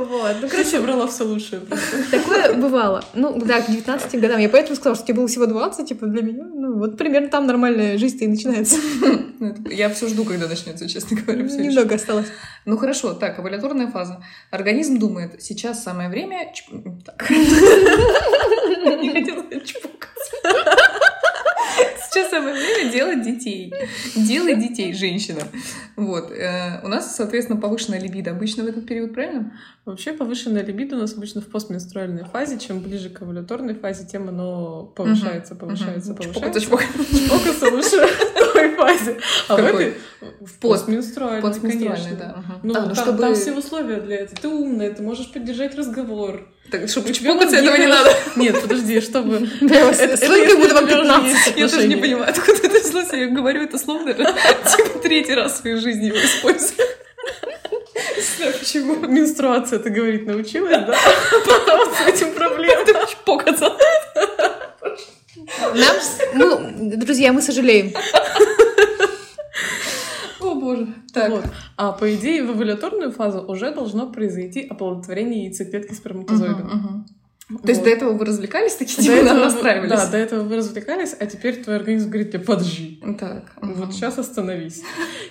Вот, ну, Короче, я брала все лучшее. Такое бывало. Ну, да, к 19 годам. Я поэтому сказала, что тебе было всего 20, типа, для меня. Ну, вот примерно там нормальная жизнь-то и начинается. Ну, Я все жду, когда начнется, честно говоря. Немного осталось. Ну хорошо, так, овуляторная фаза. Организм думает, сейчас самое время... Не хотела чпокаться. Сейчас самое время делать детей. Делай детей, женщина. Вот. э, У нас, соответственно, повышенная либидо обычно в этот период, правильно? Вообще повышенная либидо у нас обычно в постменструальной фазе. Чем ближе к овуляторной фазе, тем оно повышается, повышается, повышается. Чпокаться, лучше той фазе. А в этой в постменструальной, Постменструальной, конечно. да. Ну, А, ну, там все условия для этого. Ты умная, ты можешь поддержать разговор. Так, чтобы чпокаться, этого не надо. Нет, подожди, чтобы... Это как будто вам 15 Я тоже не понимаю, откуда это злость. Я говорю это словно типа третий раз в своей жизни его использую. Почему? Менструация, ты говорить научилась, да? Потом с этим проблем. Ты будешь. Нам, ну, друзья, мы сожалеем. Боже. Так. Вот. А по идее, в овуляторную фазу уже должно произойти оплодотворение яйцеклетки сперматозоидом. Мгм, мгм. То есть Вот. до этого вы развлекались, такие типа этого настраивались? Да, до этого вы развлекались, а теперь твой организм говорит тебе, подожди. Так. Вот мгм. сейчас остановись.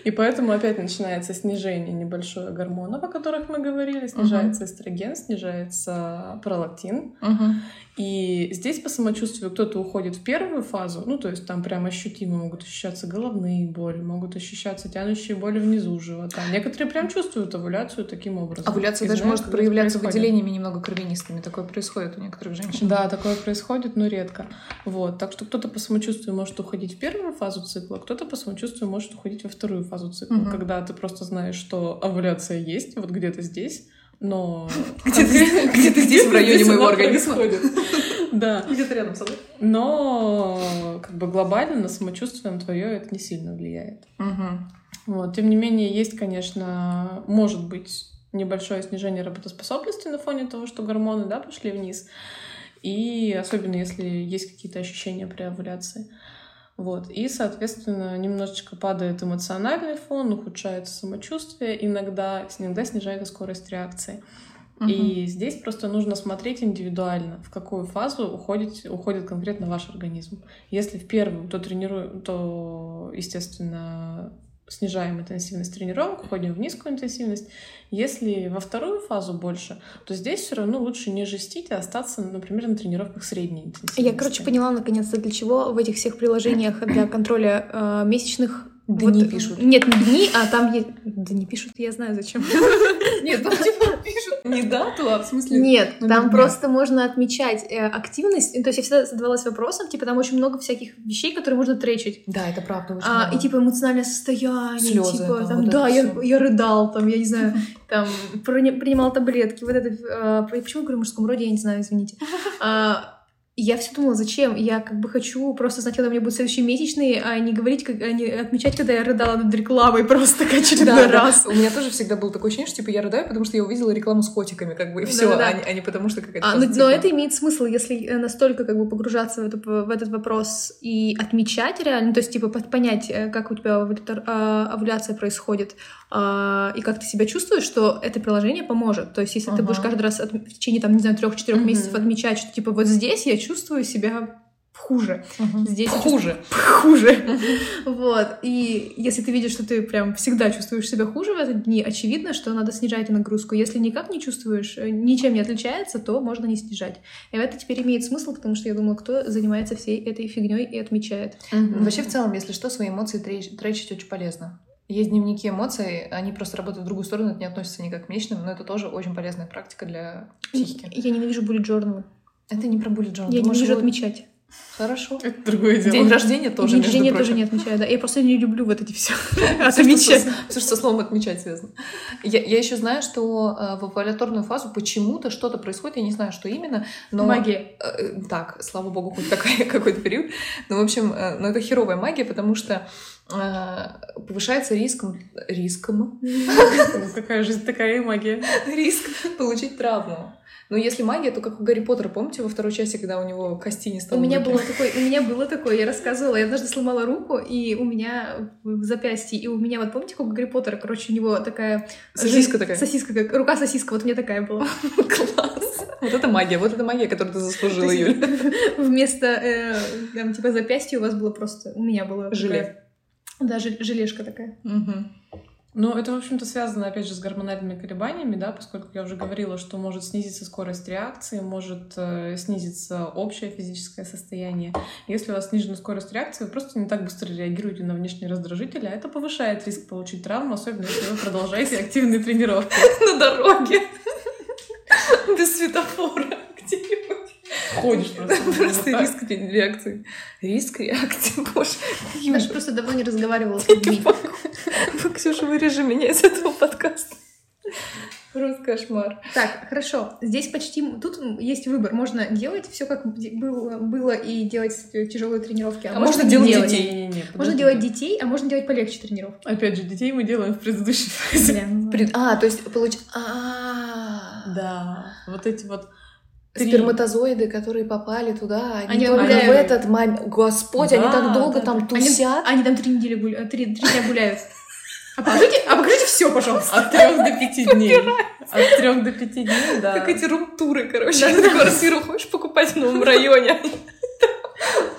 И поэтому опять начинается снижение небольшое гормонов, о которых мы говорили. Снижается эстроген, снижается пролактин. Мгм. И здесь по самочувствию кто-то уходит в первую фазу, ну, то есть там прям ощутимо могут ощущаться головные боли, могут ощущаться тянущие боли внизу живота. Некоторые прям чувствуют овуляцию таким образом. Овуляция И даже знают, может проявляться выделениями немного кровянистыми. Такое происходит у некоторых женщин. Да, такое происходит, но редко. Вот. Так что кто-то по самочувствию может уходить в первую фазу цикла, кто-то по самочувствию может уходить во вторую фазу цикла, Мгм. когда ты просто знаешь, что овуляция есть, вот где-то здесь, но... Где-то здесь, в районе моего организма. Да. Где-то рядом со мной. Но как бы глобально на самочувствие на твое это не сильно влияет. Вот. Тем не менее, есть, конечно, может быть небольшое снижение работоспособности на фоне того, что гормоны да, пошли вниз. И особенно если есть какие-то ощущения при овуляции. Вот. И, соответственно, немножечко падает эмоциональный фон, ухудшается самочувствие, иногда, иногда снижается скорость реакции. И здесь просто нужно смотреть индивидуально, в какую фазу уходит, уходит конкретно ваш организм. Если в первую, то тренируем, то, естественно, снижаем интенсивность тренировок, уходим в низкую интенсивность. Если во вторую фазу больше, то здесь все равно лучше не жестить, а остаться, например, на тренировках средней интенсивности. Я, короче, поняла наконец-то, для чего в этих всех приложениях для контроля э, месячных Дни пишут. Нет, не дни, а там есть... Да не пишут, я знаю зачем. Нет, там типа пишут не дату, а в смысле... Нет, там просто можно отмечать э, активность. То есть я всегда задавалась вопросом, типа там очень много всяких вещей, которые можно тречить. Да, это правда очень А, и типа эмоциональное состояние, Слёзы, типа там, вот да, я, рыдал, там, я не знаю, там принимал таблетки, вот это, э, почему я говорю в мужском роде, я не знаю, извините. Я все думала, зачем? Я как бы хочу просто знать, когда у меня будут следующие месячные, а не говорить, как, а не отмечать, когда я рыдала над рекламой просто как очередной Да, раз. да. У меня тоже всегда было такое ощущение, что типа я рыдаю, потому что я увидела рекламу с котиками, как бы, и все, а, не- а не потому что какая-то А, ну, но это имеет смысл, если э, настолько как бы погружаться в, этот вопрос и отмечать реально, то есть типа понять, э, как у тебя а, овуляция происходит а, и как ты себя чувствуешь, что это приложение поможет. То есть если ты будешь каждый раз от- в течение там не знаю трех-четырех месяцев отмечать, что типа вот здесь я чувствую себя хуже, Мгм. здесь хуже. хуже. Вот. И если ты видишь, что ты прям всегда чувствуешь себя хуже в эти дни, очевидно, что надо снижать нагрузку. Если никак не чувствуешь, э, ничем не отличается, то можно не снижать. И это теперь имеет смысл, потому что я думаю, кто занимается всей этой фигней и отмечает. Вообще, в целом, если что, свои эмоции треч- тречить очень полезно. Есть дневники эмоций, они просто работают в другую сторону, это не относится никак к месячным, но это тоже очень полезная практика для психики. Я ненавижу bullet journal. Это не про bullet journal. Я Ты можешь ненавижу его- отмечать. Хорошо. Это другое дело. День рождения тоже, день рождения тоже не отмечаю, да. Я просто не люблю вот эти все отмечать. всё, что со словом отмечать связано. Я, я еще знаю, что э, в овуляторную фазу почему-то что-то происходит, я не знаю, что именно, но... Магия. Э, Так, слава богу, хоть какой-то период. Ну, в общем, э, ну, это херовая магия, потому что э, повышается риск, риском, Ну, Какая жизнь, такая и магия. риск получить травму. Но если магия, то как у Гарри Поттера, помните, во второй части, когда у него кости не У стало меня в руке? было такое, у меня было такое, я рассказывала, я однажды сломала руку, и у меня в запястье, и у меня, вот помните, как у Гарри Поттера, короче, у него такая... Сосиска такая. Сосиска, как рука сосиска, вот у меня такая была. Класс! Вот это магия, вот это магия, которую ты заслужила, Юль. Вместо, э, там, типа, запястья у вас было просто... У меня было... Желе. Да, жел- желешка такая. Мгм. Ну, это, в общем-то, связано, опять же, с гормональными колебаниями, да, поскольку я уже говорила, что может снизиться скорость реакции, может э, снизиться общее физическое состояние. Если у вас снижена скорость реакции, вы просто не так быстро реагируете на внешние раздражители, а это повышает риск получить травму, особенно если вы продолжаете активные тренировки. На дороге. Без светофора. Где-нибудь. Ходишь просто. Риск ре- реакции. Риск реакции, боже. Даша просто давно не разговаривала с людьми. Ксюша, вырежи меня из этого подкаста. Просто кошмар. Так, хорошо. Здесь почти... Тут есть выбор. Можно делать все как было, было и делать тяжелые тренировки. А, А можно не делать делать. детей. Не-не-не, Можно подождите. делать детей, а можно делать полегче тренировки. Опять же, детей мы делаем в предыдущей фазе. Бля, ну А, то есть получ... А, Да, вот эти вот. Сперматозоиды, которые попали туда, они, Они только гуляют. в этот момент... Господь, они Да, так долго да, там Они, тусят. они там три недели гуляют, три, три дня гуляют. А покажите, а покажите все, пожалуйста. От трех до пяти дней. От трех до пяти дней, да. Как эти рум-туры, короче. Ты квартиру хочешь покупать в новом районе?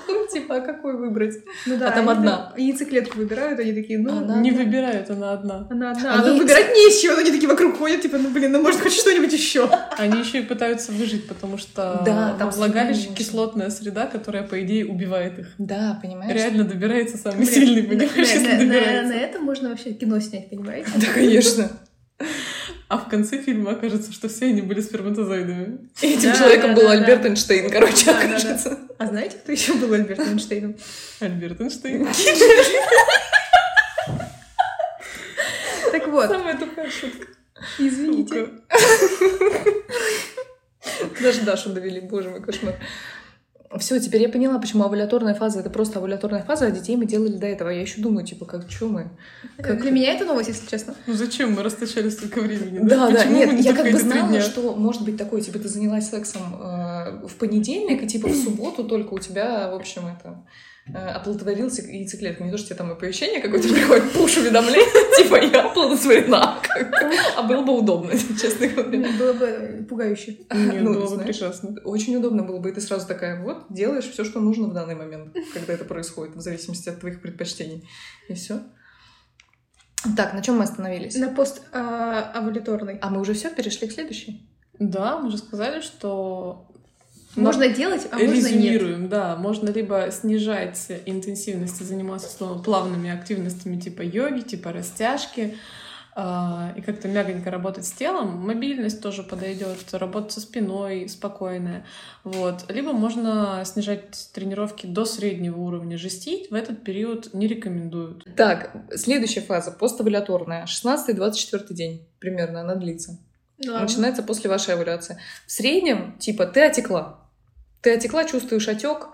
Ну, типа, а какой выбрать? Ну да, А там одна. Яйцеклетку выбирают, они такие, ну, Она- Не выбирают, она одна. она одна. А тут выбирать не из чего, они такие вокруг ходят, типа, ну, блин, ну, может, хоть что-нибудь еще. Они еще и пытаются выжить, потому что там влагалище кислотная среда, которая, по идее, убивает их. Да, понимаешь? Реально добирается самый Блин, сильный, понимаешь, на- этом можно вообще кино снять, понимаете? Да, конечно. А в конце фильма окажется, что все они были сперматозоидами. И этим Да, человеком да, был да, Альберт да. Эйнштейн, короче, Да, да, да. окажется. А знаете, кто еще был Альберт Эйнштейном? Альберт Эйнштейн. Так вот, Самая тупая шутка. извините. Даже Дашу довели, боже мой, кошмар. Все, теперь я поняла, почему овуляторная фаза это просто овуляторная фаза, а детей мы делали до этого. Я еще думаю, типа, как что мы? Как- Для меня это новость, если честно. Ну зачем мы расточали столько времени? Да, да, Почему нет, не я как бы знала, дня? что может быть такое, типа ты занялась сексом э, в понедельник, и типа в субботу только у тебя, в общем, это э, оплодотворился яйцеклетка. Не то, что тебе там оповещение какое-то приходит, пуш-уведомление, типа я оплодотворена. А было бы удобно, честно говоря. Было бы пугающе. Нет, Ну, было бы прекрасно. Очень удобно было бы, и ты сразу такая, вот, делаешь все, что нужно в данный момент, когда это происходит, в зависимости от твоих предпочтений. И все. Так, на чем мы остановились? На пост а, овуляторный. А мы уже все перешли к следующей? Да, мы же сказали, что Можно делать, а можно нет. Да. Можно либо снижать интенсивность и заниматься плавными активностями типа йоги, типа растяжки, и как-то мягонько работать с телом. Мобильность тоже подойдет, работа со спиной спокойная. Вот. Либо можно снижать тренировки до среднего уровня. Жестить в этот период не рекомендуют. Так, следующая фаза, поставуляторная, 16-24 день примерно она длится. Ладно. Начинается после вашей овуляции. В среднем, типа, ты отекла. Ты отекла, чувствуешь отек,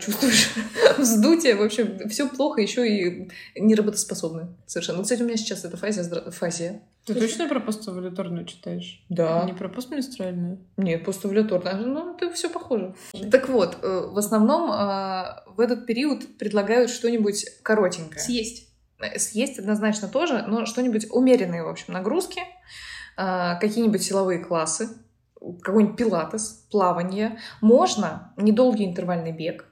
чувствуешь вздутие, в общем, все плохо, еще и неработоспособны совершенно. Вот, кстати, у меня сейчас это фазия, здра- фазия. Ты точно про постоволюторную читаешь? Да. Не про постменструальную? Нет, поставуляторная. Ну, это все похоже. Так вот, э, в основном э, в этот период предлагают что-нибудь коротенькое. Съесть. Э, Съесть однозначно тоже, но что-нибудь умеренные, в общем, нагрузки, а, какие-нибудь силовые классы, какой-нибудь пилатес, плавание. Можно недолгий интервальный бег.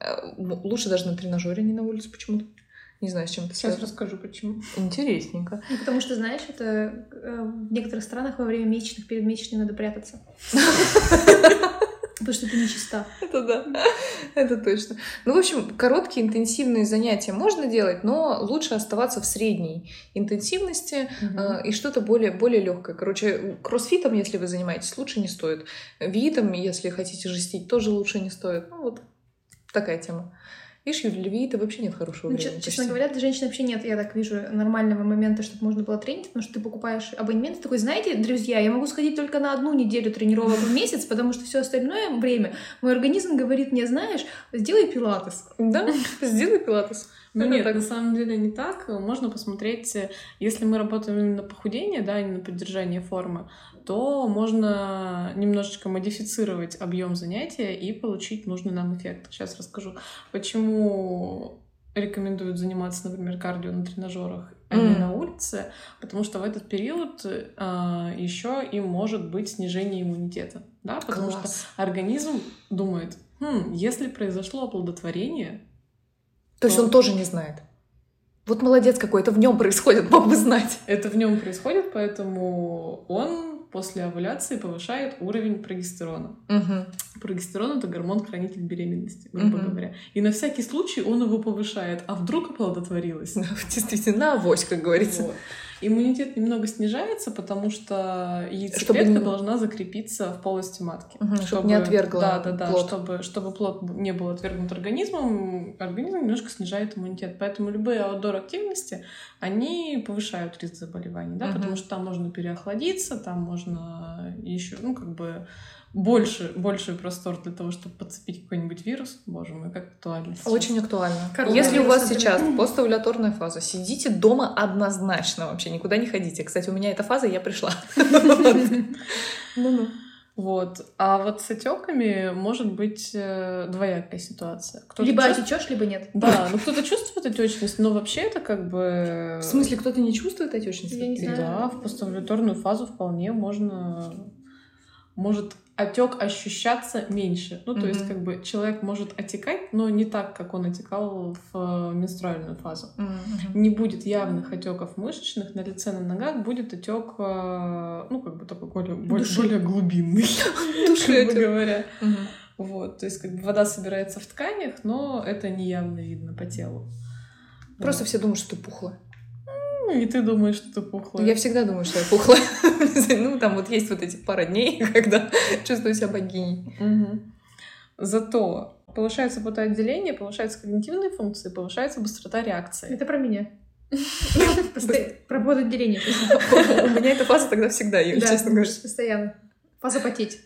Э, м- Лучше даже на тренажере, не на улице почему-то. Не знаю, с чем это Сейчас связано. расскажу, почему. Интересненько. Ну, потому что, знаешь, это э, в некоторых странах во время месячных, перед месячными надо прятаться. Потому что ты нечиста. Это да, это точно. Ну, в общем, короткие интенсивные занятия можно делать, но лучше оставаться в средней интенсивности э, и что-то более, более легкое. Короче, кроссфитом, если вы занимаетесь, лучше не стоит. Витом, если хотите жестить, тоже лучше не стоит. Ну, вот такая тема. Видишь, Юля, для виита вообще нет хорошего Ну, времени. че- честно говоря, для женщин вообще нет, я так вижу, нормального момента, чтобы можно было тренить, потому что ты покупаешь абонемент, ты такой, знаете, друзья, я могу сходить только на одну неделю тренировок в месяц, потому что все остальное время мой организм говорит мне, знаешь, сделай пилатес. Да, сделай пилатес. Ну Это нет, так. на самом деле не так. Можно посмотреть, э, если мы работаем именно на похудение, да, а не на поддержание формы, то можно немножечко модифицировать объем занятия и получить нужный нам эффект. Сейчас расскажу, почему рекомендуют заниматься, например, кардио на тренажерах, а не М. на улице, потому что в этот период еще и может быть снижение иммунитета, да, потому что Класс. организм думает, «Хм, если произошло оплодотворение, То есть он тоже не знает. Вот молодец какой, это в нем происходит, мог бы знать. Это в нем происходит, поэтому он после овуляции повышает уровень прогестерона. Прогестерон это гормон-хранитель беременности, грубо Мгм. говоря. И на всякий случай он его повышает. А вдруг оплодотворилась? Действительно, авось, как говорится. Вот. Иммунитет немного снижается, потому что Чтобы яйцеклетка не- должна закрепиться в полости матки. Мгм, чтоб не отвергла Да, да, да. плод. Чтобы, чтобы плод не был отвергнут организмом, организм немножко снижает иммунитет. Поэтому любые аутдор активности, они повышают риск заболеваний, да, Мгм. потому что там можно переохладиться, там можно еще, ну, как бы больше, больше простор для того, чтобы подцепить какой-нибудь вирус. Боже мой, как актуально. сейчас. Очень актуально. Коронавирус, Если у вас например. сейчас поставуляторная фаза, сидите дома однозначно вообще, никуда не ходите. Кстати, у меня эта фаза, я пришла. Ну-ну. Вот. А вот с отеками может быть э, двоякая ситуация. Кто-то Либо чувств- отечешь, либо нет. Да, ну кто-то чувствует отечность, но вообще это как бы... В смысле, кто-то не чувствует отечность? Я не знаю. Да, в постоволюторную фазу вполне можно... Может отек ощущаться меньше. Ну, то есть, Мгм. как бы человек может отекать, но не так, как он отекал в э, менструальную фазу. Мгм. Не будет явных отеков мышечных на лице, на ногах, будет отек, э, ну, как бы такой более, более, более глубинный, грубо говоря. Вот, то есть как бы вода собирается в тканях, но это не явно видно по телу. Просто Вот. все думают, что ты пухлая. И ты думаешь, что ты пухлая. Я всегда думаю, что я пухлая. Ну, там вот есть вот эти пара дней, когда чувствую себя богиней. Зато повышается потоотделение, повышаются когнитивные функции, повышается быстрота реакции. Это про меня. Про отделение. У меня эта фаза тогда всегда, Юль, честно говоря. Постоянно. Фаза потеть.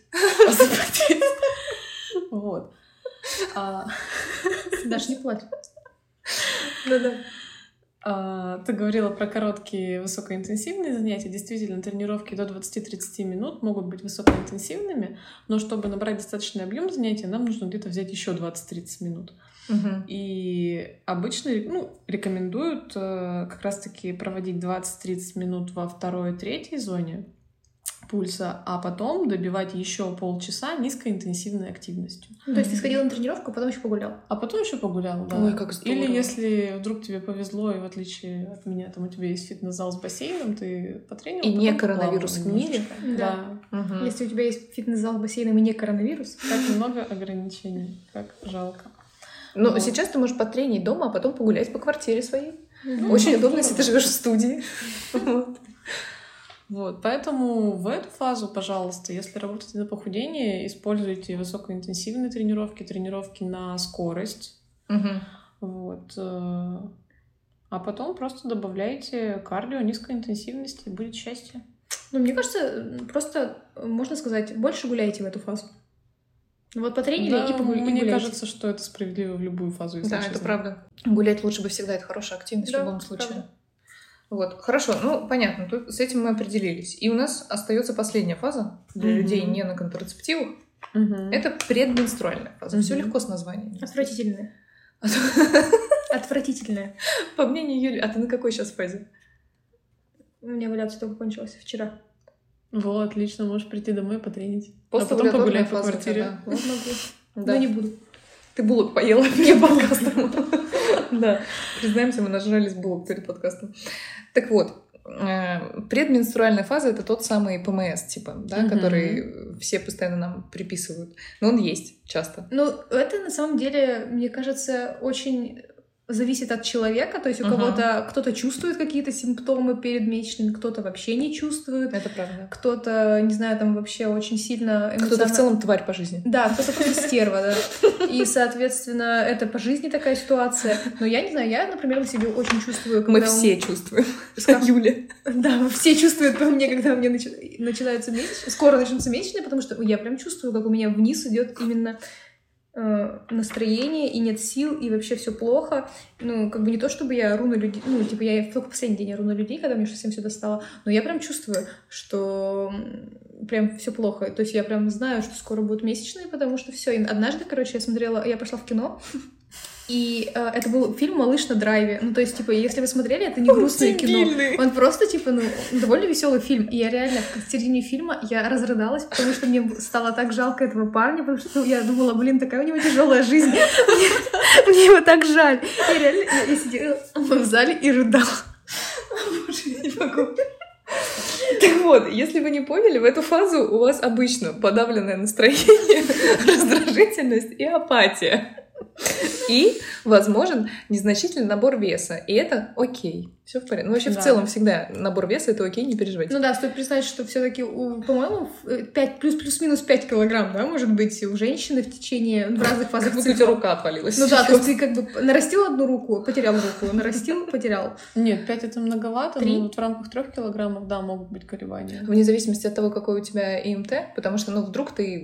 Вот. А, Даш, не плачь. Да-да. А, Ты говорила про короткие высокоинтенсивные занятия. Действительно, тренировки до 20-30 минут могут быть высокоинтенсивными, но чтобы набрать достаточный объем занятия, нам нужно где-то взять еще 20-30 минут. Мгм. И обычно ну, рекомендуют э, как раз-таки проводить 20-30 минут во второй и третьей зоне пульса, а потом добивать еще полчаса низкоинтенсивной активностью. Ну, то есть ты сходила на тренировку, а потом еще погулял. А потом еще погулял, да. Ой, как здорово. Или если вдруг тебе повезло, и в отличие от меня, там у тебя есть фитнес-зал с бассейном, ты потренил. И не коронавирус в мире. Да. Да. Мгм. Если у тебя есть фитнес-зал с бассейном и не коронавирус, Как много ограничений, как жалко. Ну, Вот. сейчас ты можешь потренить дома, а потом погулять по квартире своей. ну, Очень удобно, если ты живешь в студии. Вот. Поэтому в эту фазу, пожалуйста, если работаете на похудение, используйте высокоинтенсивные тренировки, тренировки на скорость. Мгм. Вот. э, А потом просто добавляйте кардио низкой интенсивности, и будет счастье. Ну, мне кажется, просто э, можно сказать, больше гуляйте в эту фазу. Вот потренили Да, и погуляли. мне кажется, что это справедливо в любую фазу. из Да, нашей это правда. Гулять лучше бы всегда, это хорошая активность Да, в любом случае. правда. Вот, хорошо, ну понятно, тут с этим мы определились. И у нас остается последняя фаза для Мгм. людей не на контрацептивах. Мгм. Это предменструальная фаза. Все Мгм. легко с названием. Отвратительная. Отвратительная. По мнению Юли, а ты на какой сейчас фазе? У меня валяться только кончилось вчера. Вот, отлично, можешь прийти домой и потренить. После а потом погулять по квартире. Вот могу. Да. Но не буду. Ты булок поела перед подкастом. Да, признаемся, мы нажрались булок перед подкастом. Так вот, э, предменструальная фаза — это тот самый ПМС, типа, да, который все постоянно нам приписывают. Но он есть часто. Ну, это на самом деле, мне кажется, очень зависит от человека. То есть у Мгм. кого-то кто-то чувствует какие-то симптомы перед месячными, кто-то вообще не чувствует. Это правда. Кто-то, не знаю, там вообще очень сильно Кто-то в эмоционально- целом тварь по жизни. Да, кто-то просто стерва, да. И, соответственно, это по жизни такая ситуация. Но я не знаю, я, например, на себе очень чувствую, когда... Мы все чувствуем. Скажем, Юля. Да, все чувствуют по мне, когда начи- начинаются месячные. Скоро начнутся месячные, потому что я прям чувствую, как у меня вниз идет именно э, настроение, и нет сил, и вообще все плохо. Ну, как бы не то, чтобы я ору на людей, ну, типа, я только последний день ору на людей, когда мне совсем все достало, но я прям чувствую, что прям все плохо. То есть я прям знаю, что скоро будут месячные, потому что все. однажды, короче, я смотрела, я пошла в кино, и э, это был фильм «Малыш на драйве». Ну, то есть, типа, если вы смотрели, это не грустное кино. Он просто, типа, ну, довольно веселый фильм. И я реально в середине фильма я разрыдалась, потому что мне стало так жалко этого парня, потому что ну, я думала, блин, такая у него тяжелая жизнь. Мне, его так жаль. Я реально я сидела в зале и рыдала. Боже, я не могу. Так вот, если вы не поняли, в эту фазу у вас обычно подавленное настроение, раздражительность и апатия. И возможен незначительный набор веса. И это окей. Все в порядке. Ну, вообще, Да. в целом, всегда набор веса это окей, не переживайте. Ну да, стоит признать, что все-таки, по-моему, 5, плюс, плюс-минус 5 килограмм, да, может быть, у женщины в течение, в разных фазах Как будто у тебя цикла. рука отвалилась. Ну да, то есть ты как бы нарастил одну руку, потерял руку, нарастил, потерял. Нет, 5 это многовато, Три? но вот в рамках трех килограммов, да, могут быть колебания. Вне зависимости от того, какой у тебя ИМТ, потому что, ну, вдруг ты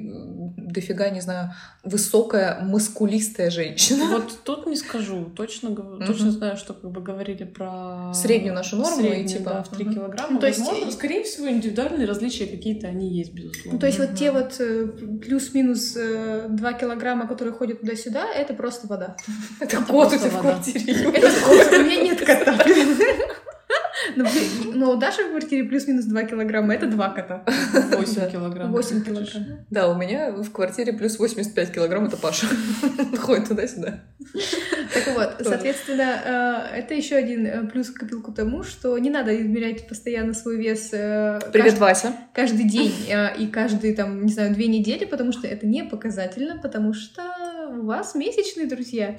дофига, не знаю, высокая, мускулистая женщина. Вот тут не скажу. Точно, точно знаю, что как бы говорили про Среднюю нашу норму и среднюю, типа, да, в 3 мгм. килограмма. Ну, то есть- Возможно, скорее всего, индивидуальные различия какие-то они есть, безусловно. Ну, то есть вот те вот э, плюс-минус э, 2 килограмма, которые ходят туда-сюда, это просто вода. Это кот у тебя в вода. квартире. Это кот, у меня нет кота. Ну, блин, Но у Даши в квартире плюс-минус 2 килограмма, это два кота. 8 Да. килограмм. 8 ты хочешь. килограмм. Да, у меня в квартире плюс 85 килограмм, это Паша. Ходит туда-сюда. Так вот, соответственно, э, это еще один э, плюс в копилку тому, что не надо измерять постоянно свой вес э, Привет, Вася. каждый день и каждые, там, не знаю, две недели, потому что это не показательно, потому что у вас месячные, друзья,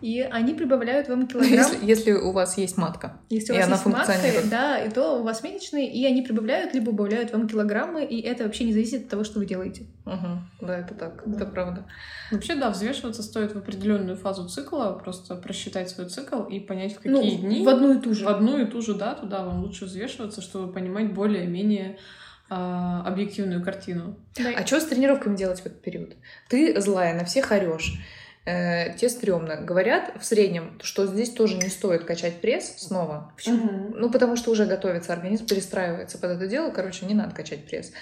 и они прибавляют вам килограмм. Если, если у вас есть матка. Если у И вас она есть матка, функционирует. да, и то у вас месячные, и они прибавляют либо убавляют вам килограммы, и это вообще не зависит от того, что вы делаете. Мгм. Да, это так, это правда. Вообще, да, взвешиваться стоит в определенную фазу цикла, просто просчитать свой цикл и понять, в Ну, какие дни в одну и ту же. в одну и ту же дату, да, вам лучше взвешиваться, чтобы понимать более-менее а, объективную картину. Да. А что с тренировками делать в этот период? Ты злая, на всех орешь. Э, тебе стрёмно. Говорят в среднем, что здесь тоже не стоит качать пресс снова. Почему? Ну, потому что уже готовится организм, перестраивается под это дело. Короче, не надо качать пресс.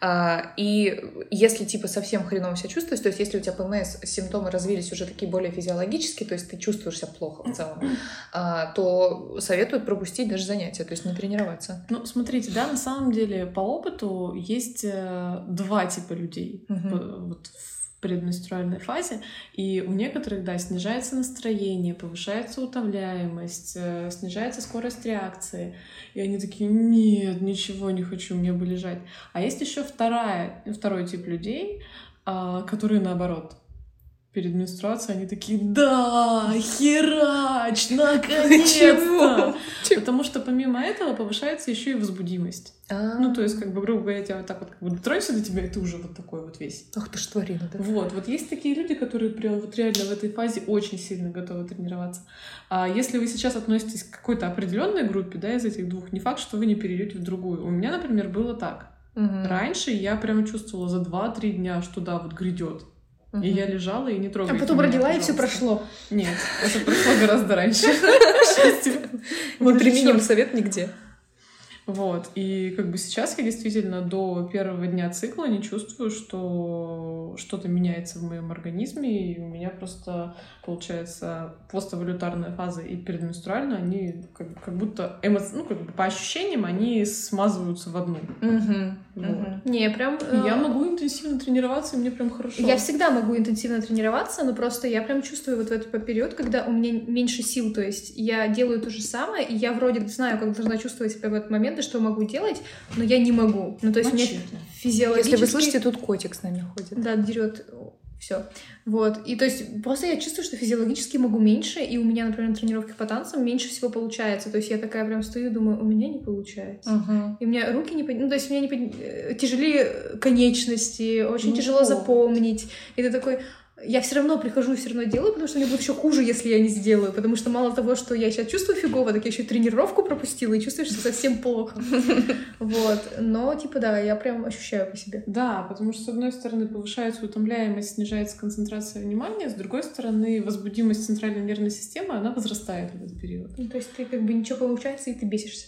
А, и если, типа, совсем хреново себя чувствуешь, то есть если у тебя ПМС, симптомы развились уже такие более физиологические, то есть ты чувствуешь себя плохо в целом, а, то советуют пропустить даже занятия, то есть не тренироваться. Ну, смотрите, да, на самом деле по опыту есть э, два типа людей п- вот в предменструальной фазе, и у некоторых, да, снижается настроение, повышается утомляемость, э, снижается скорость реакции, и они такие, нет, ничего не хочу, мне бы лежать. А есть еще вторая, второй тип людей, а, которые наоборот. Перед менструацией они такие, да, херач, наконец-то! Потому что помимо этого повышается еще и возбудимость. А, Ну, то есть, как бы, грубо говоря, тебя вот так вот как бы дотронься до тебя, и ты уже вот такой вот весь. Ах ты ж тварина, да? Вот, вот есть такие люди, которые прям вот реально в этой фазе очень сильно готовы тренироваться. А если вы сейчас относитесь к какой-то определенной группе, да, из этих двух, не факт, что вы не перейдете в другую. У меня, например, было так. Раньше я прямо чувствовала за 2-3 дня, что да, вот грядет. И я лежала и не А трогала. потом родила, и все прошло. Нет, это прошло гораздо раньше. Вот применим совет нигде. Вот, и как бы сейчас я действительно до первого дня цикла не чувствую, что что-то меняется в моем организме, и у меня просто, получается, поствалютарная фаза и предменструальная, они как, как будто эмо... ну, как бы по ощущениям, они смазываются в одну. Мгм. Вот. Мгм. Не, прям... И э, я могу интенсивно тренироваться, и мне прям хорошо. Я всегда могу интенсивно тренироваться, но просто я прям чувствую вот в этот период, когда у меня меньше сил, то есть я делаю то же самое, и я вроде знаю, как должна чувствовать себя в этот момент, и что могу делать, но я не могу. Ну, то есть у меня Мачете. физиологически... Если вы слышите, тут котик с нами ходит. Да, дерет все. Вот. И то есть просто я чувствую, что физиологически могу меньше, и у меня, например, на тренировке по танцам меньше всего получается. То есть я такая прям стою и думаю, у меня не получается. Мгм. И у меня руки не... Ну, то есть у меня не э, тяжелее конечности, очень Ну тяжело запомнить. И ты такой... Я все равно прихожу и все равно делаю, потому что мне будет еще хуже, если я не сделаю. Потому что мало того, что я сейчас чувствую фигово, так я еще и тренировку пропустила и чувствуешь, что совсем плохо. Вот. Но, типа, да, я прям ощущаю по себе. Да, потому что, с одной стороны, повышается утомляемость, снижается концентрация внимания, с другой стороны, возбудимость центральной нервной системы, она возрастает в этот период. Ну, то есть ты как бы ничего получается, и ты бесишься.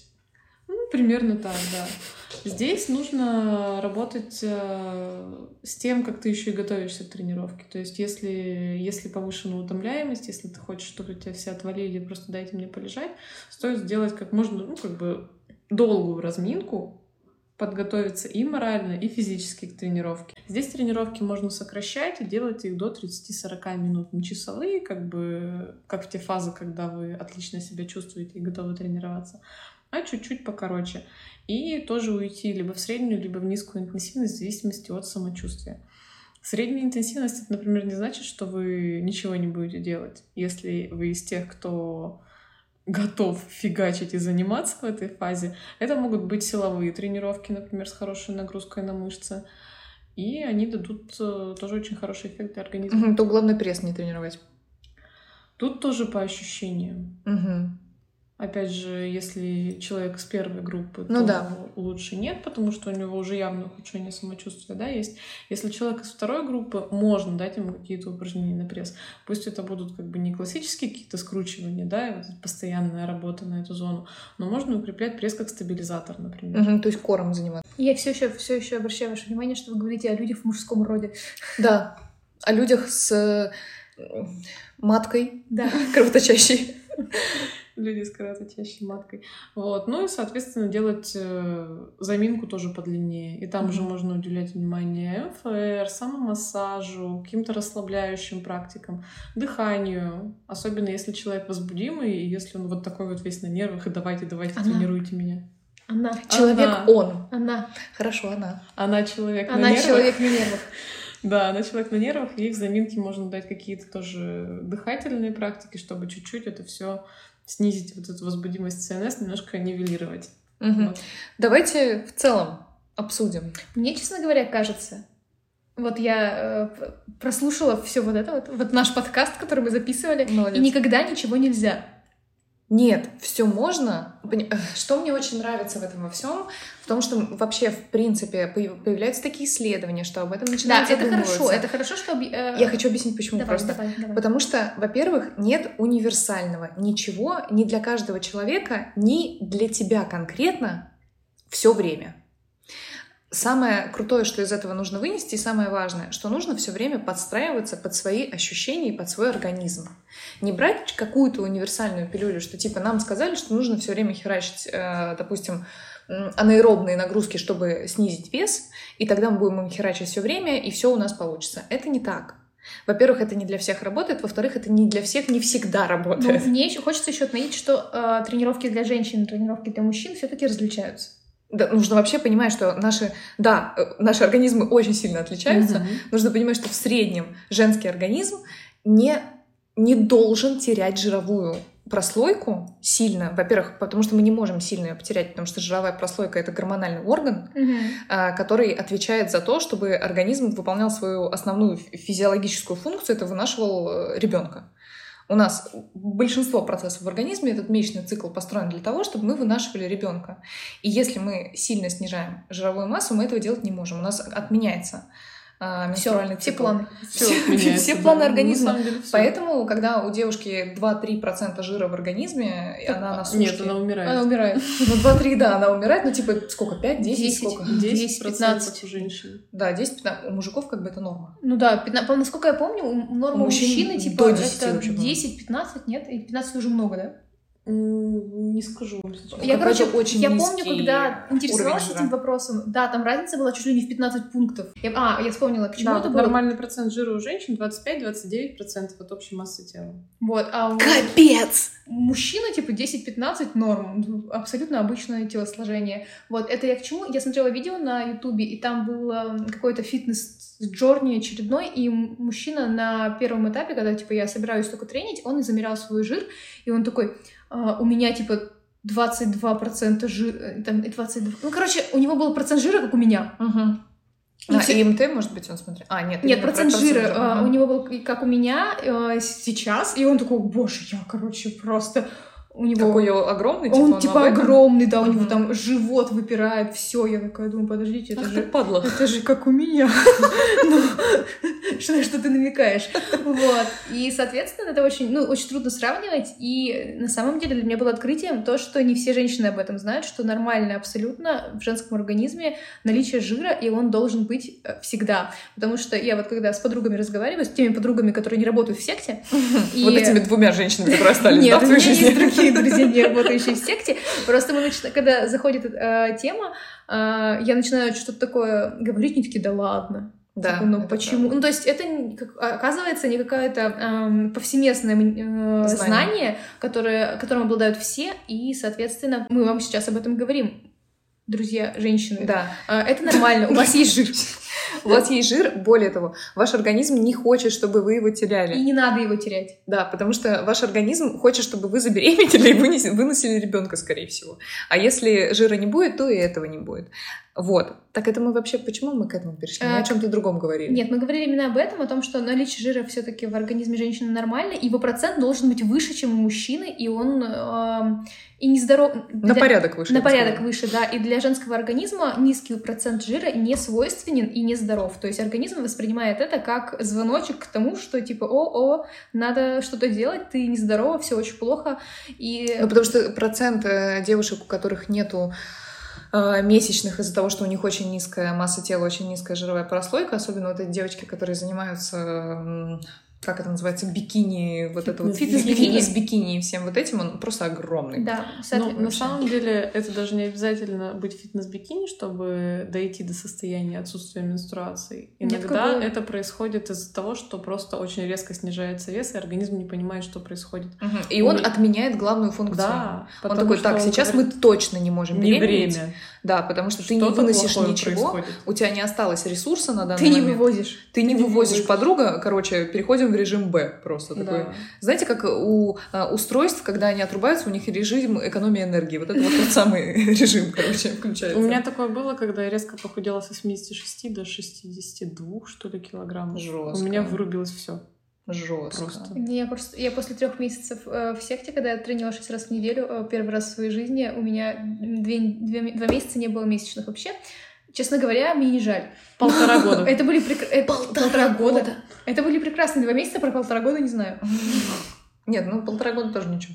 Примерно так, да. Здесь нужно работать э, с тем, как ты еще и готовишься к тренировке. То есть, если, если повышена утомляемость, если ты хочешь, чтобы тебя все отвалили, просто дайте мне полежать, стоит сделать как можно, ну, как бы долгую разминку, подготовиться и морально, и физически к тренировке. Здесь тренировки можно сокращать и делать их до 30-40 минут. Не часовые, как бы, как в те фазы, когда вы отлично себя чувствуете и готовы тренироваться, а чуть-чуть покороче. И тоже уйти либо в среднюю, либо в низкую интенсивность в зависимости от самочувствия. Средняя интенсивность, это, например, не значит, что вы ничего не будете делать. Если вы из тех, кто готов фигачить и заниматься в этой фазе, это могут быть силовые тренировки, например, с хорошей нагрузкой на мышцы. И они дадут э, тоже очень хороший эффект для организма. То главное пресс не тренировать. Тут тоже по ощущениям. Мгм. Опять же, если человек с первой группы, Ну то да. лучше нет, потому что у него уже явно ухудшение самочувствия, да, есть. Если человек из второй группы, можно дать ему какие-то упражнения на пресс. Пусть это будут как бы не классические какие-то скручивания, да, и вот постоянная работа на эту зону, но можно укреплять пресс как стабилизатор, например. Мгм, то есть кором заниматься. Я все еще, все еще обращаю ваше внимание, что вы говорите о людях в мужском роде. Да, о людях с маткой Да. кровоточащей. Люди с кровоточащей маткой. Вот. Ну и, соответственно, делать э, заминку тоже подлиннее. И там Мгм. уже можно уделять внимание МФР, самомассажу, каким-то расслабляющим практикам, дыханию. Особенно если человек возбудимый, и если он вот такой вот весь на нервах, и давайте, давайте, Она. тренируйте меня. Она. Человек Она. он. Она. Хорошо, она. Она человек на Она нервах. человек на нервах. Да, она человек на нервах, ей в заминке можно дать какие-то тоже дыхательные практики, чтобы чуть-чуть это все снизить, вот эту возбудимость ЦНС, немножко нивелировать. Мгм. Вот. Давайте в целом обсудим. Мне, честно говоря, кажется, вот я э, прослушала все вот это вот, вот наш подкаст, который мы записывали, Молодец. и никогда ничего нельзя. Нет, все можно. Что мне очень нравится в этом во всем, в том, что вообще, в принципе, появ- появляются такие исследования, что об этом Да, начинают это задумываться. хорошо, это хорошо, что... э, Я хочу объяснить, почему Давай, просто. давай, давай. Потому что, во-первых, нет универсального ничего ни для каждого человека, ни для тебя конкретно все время. Самое крутое, что из этого нужно вынести, и самое важное, что нужно все время подстраиваться под свои ощущения и под свой организм. Не брать какую-то универсальную пилюлю, что типа нам сказали, что нужно все время херачить, э, допустим, анаэробные нагрузки, чтобы снизить вес, и тогда мы будем им херачить все время, и все у нас получится. Это не так. Во-первых, это не для всех работает, во-вторых, это не для всех не всегда Ну, работает. мне еще хочется еще отметить, что э, тренировки для женщин и тренировки для мужчин все-таки различаются. Да, нужно вообще понимать, что наши, да, э, наши организмы очень сильно отличаются. Мгм. Нужно понимать, что в среднем женский организм не, не должен терять жировую прослойку сильно. Во-первых, потому что мы не можем сильно ее потерять, потому что жировая прослойка — это гормональный орган, а, который отвечает за то, чтобы организм выполнял свою основную фи- физиологическую функцию, это вынашивал ребенка. У нас большинство процессов в организме, этот месячный цикл построен для того, чтобы мы вынашивали ребенка. И если мы сильно снижаем жировую массу, мы этого делать не можем. У нас отменяется а, Все, менструальный все цикл. планы. Всё Все- меняется, все да. планы организма. деле всё. Поэтому, когда у девушки 2-3% жира в организме, и она на сушке... Нет, она умирает. Она умирает. Ну, 2-3, да, она умирает, ну, типа, сколько, 5, 10, 10. сколько? 10 15. у женщин. Да, 10-15. У мужиков как бы это норма. Ну да, 15, по- насколько я помню, норма У мужчин мужчины типа до 10 это вообще, по-моему. 10-15, нет? И 15 уже много, да? Не скажу вам сейчас. Я, короче, очень я помню, когда интересовалась этим вопросом, да, там разница была чуть ли не в 15 пунктов. Я- а, я вспомнила, к чему Да, это было. нормальный процент жира у женщин 25-29% от общей массы тела. Вот, а у Капец! мужчины, типа, 10-15 норм. Абсолютно обычное телосложение. Вот, это я к чему? Я смотрела видео на ютубе, и там был э, какой-то фитнес-джорни очередной, и мужчина на первом этапе, когда, типа, я собираюсь только тренить, он и замерял свой жир, и он такой, «А, у меня, типа, 22% жира, там, и 22... Ну, короче, у него был процент жира, как у меня. Угу. И А, всё- ИМТ, может быть, он смотрел? А, нет. Нет, процент про жира жира. Ага. у него был как у меня э, сейчас, и он такой, боже, я, короче, просто... У него... Какой огромный, типа, он, типа об этом? огромный, да, у него там живот выпирает, все. Я такая думаю, подождите, это Ах же... падла. Это же как у меня. Ну, что, что ты намекаешь? Вот. И, соответственно, это очень, ну, очень трудно сравнивать. И на самом деле для меня было открытием то, что не все женщины об этом знают, что нормально абсолютно в женском организме наличие жира, и он должен быть э, всегда. Потому что я вот когда с подругами разговариваю, с теми подругами, которые не работают в секте. Вот этими двумя женщинами, которые остались, да, в твоей жизни? Другие друзья, не работающие в секте. Просто мы начинаем, когда заходит э, тема, э, я начинаю что-то такое говорить, они такие, да ладно. Да, Типа, ну почему? правда. Ну, то есть это, не- как- оказывается, не какое-то эм, повсеместное э, Знание. знание, которое, которым обладают все, и, соответственно, мы вам сейчас об этом говорим. Друзья, женщины, Да. Э, это нормально, у вас есть жир. У вас есть жир, более того, ваш организм не хочет, чтобы вы его теряли. И не надо его терять. Да, потому что ваш организм хочет, чтобы вы забеременели и выносили ребенка, скорее всего. А если жира не будет, то и этого не будет. Вот. Так это мы вообще... Почему мы к этому перешли? Мы А, о чем-то другом говорили. Нет, мы говорили именно об этом, о том, что наличие жира все-таки в организме женщины нормально, его процент должен быть выше, чем у мужчины, и он эм, и нездоров... На для- порядок выше. На порядок выше, да. И для женского организма низкий процент жира не свойственен и не здоров. То есть организм воспринимает это как звоночек к тому, что типа, о-о, надо что-то делать, ты нездорова, все очень плохо. И Ну, потому что процент э, девушек, у которых нету э, месячных из-за того, что у них очень низкая масса тела, очень низкая жировая прослойка, особенно вот эти девочки, которые занимаются, как это называется, бикини, вот это вот Фитнес-бикини. фитнес-бикини и всем вот этим, он просто огромный. да, Ну, соответственно, на самом деле, это даже не обязательно быть фитнес-бикини, чтобы дойти до состояния отсутствия менструации. Нет, Иногда какое- это происходит из-за того, что просто очень резко снижается вес, и организм не понимает, что происходит. Мгм. И он Ой. отменяет главную функцию. Да, Он потому такой, что так, он сейчас говорит, мы точно не можем не беременеть. время. Да, потому что ты не выносишь ничего, происходит. у тебя не осталось ресурса на данный ты не момент. вывозишь. Ты не Ты не вывозишь вывозишь. подруга, короче, переходим в режим Б просто такой. Да. Знаете, как у а, устройств, когда они отрубаются, у них режим экономии энергии. Вот это вот тот самый режим, короче, включается. У меня такое было, когда я резко похудела с 86 до 62, что ли, килограммов. Жестко. У меня вырубилось все. жестко. Просто. Я просто я после трех месяцев э, в секте, когда я тренировалась шесть раз в неделю, э, первый раз в своей жизни, у меня две, две- два месяца не было месячных вообще. Честно говоря, мне не жаль. Полтора года. Это были прек- это- полтора года. Это были прекрасные два месяца, про полтора года не знаю. Нет, ну полтора года тоже ничего.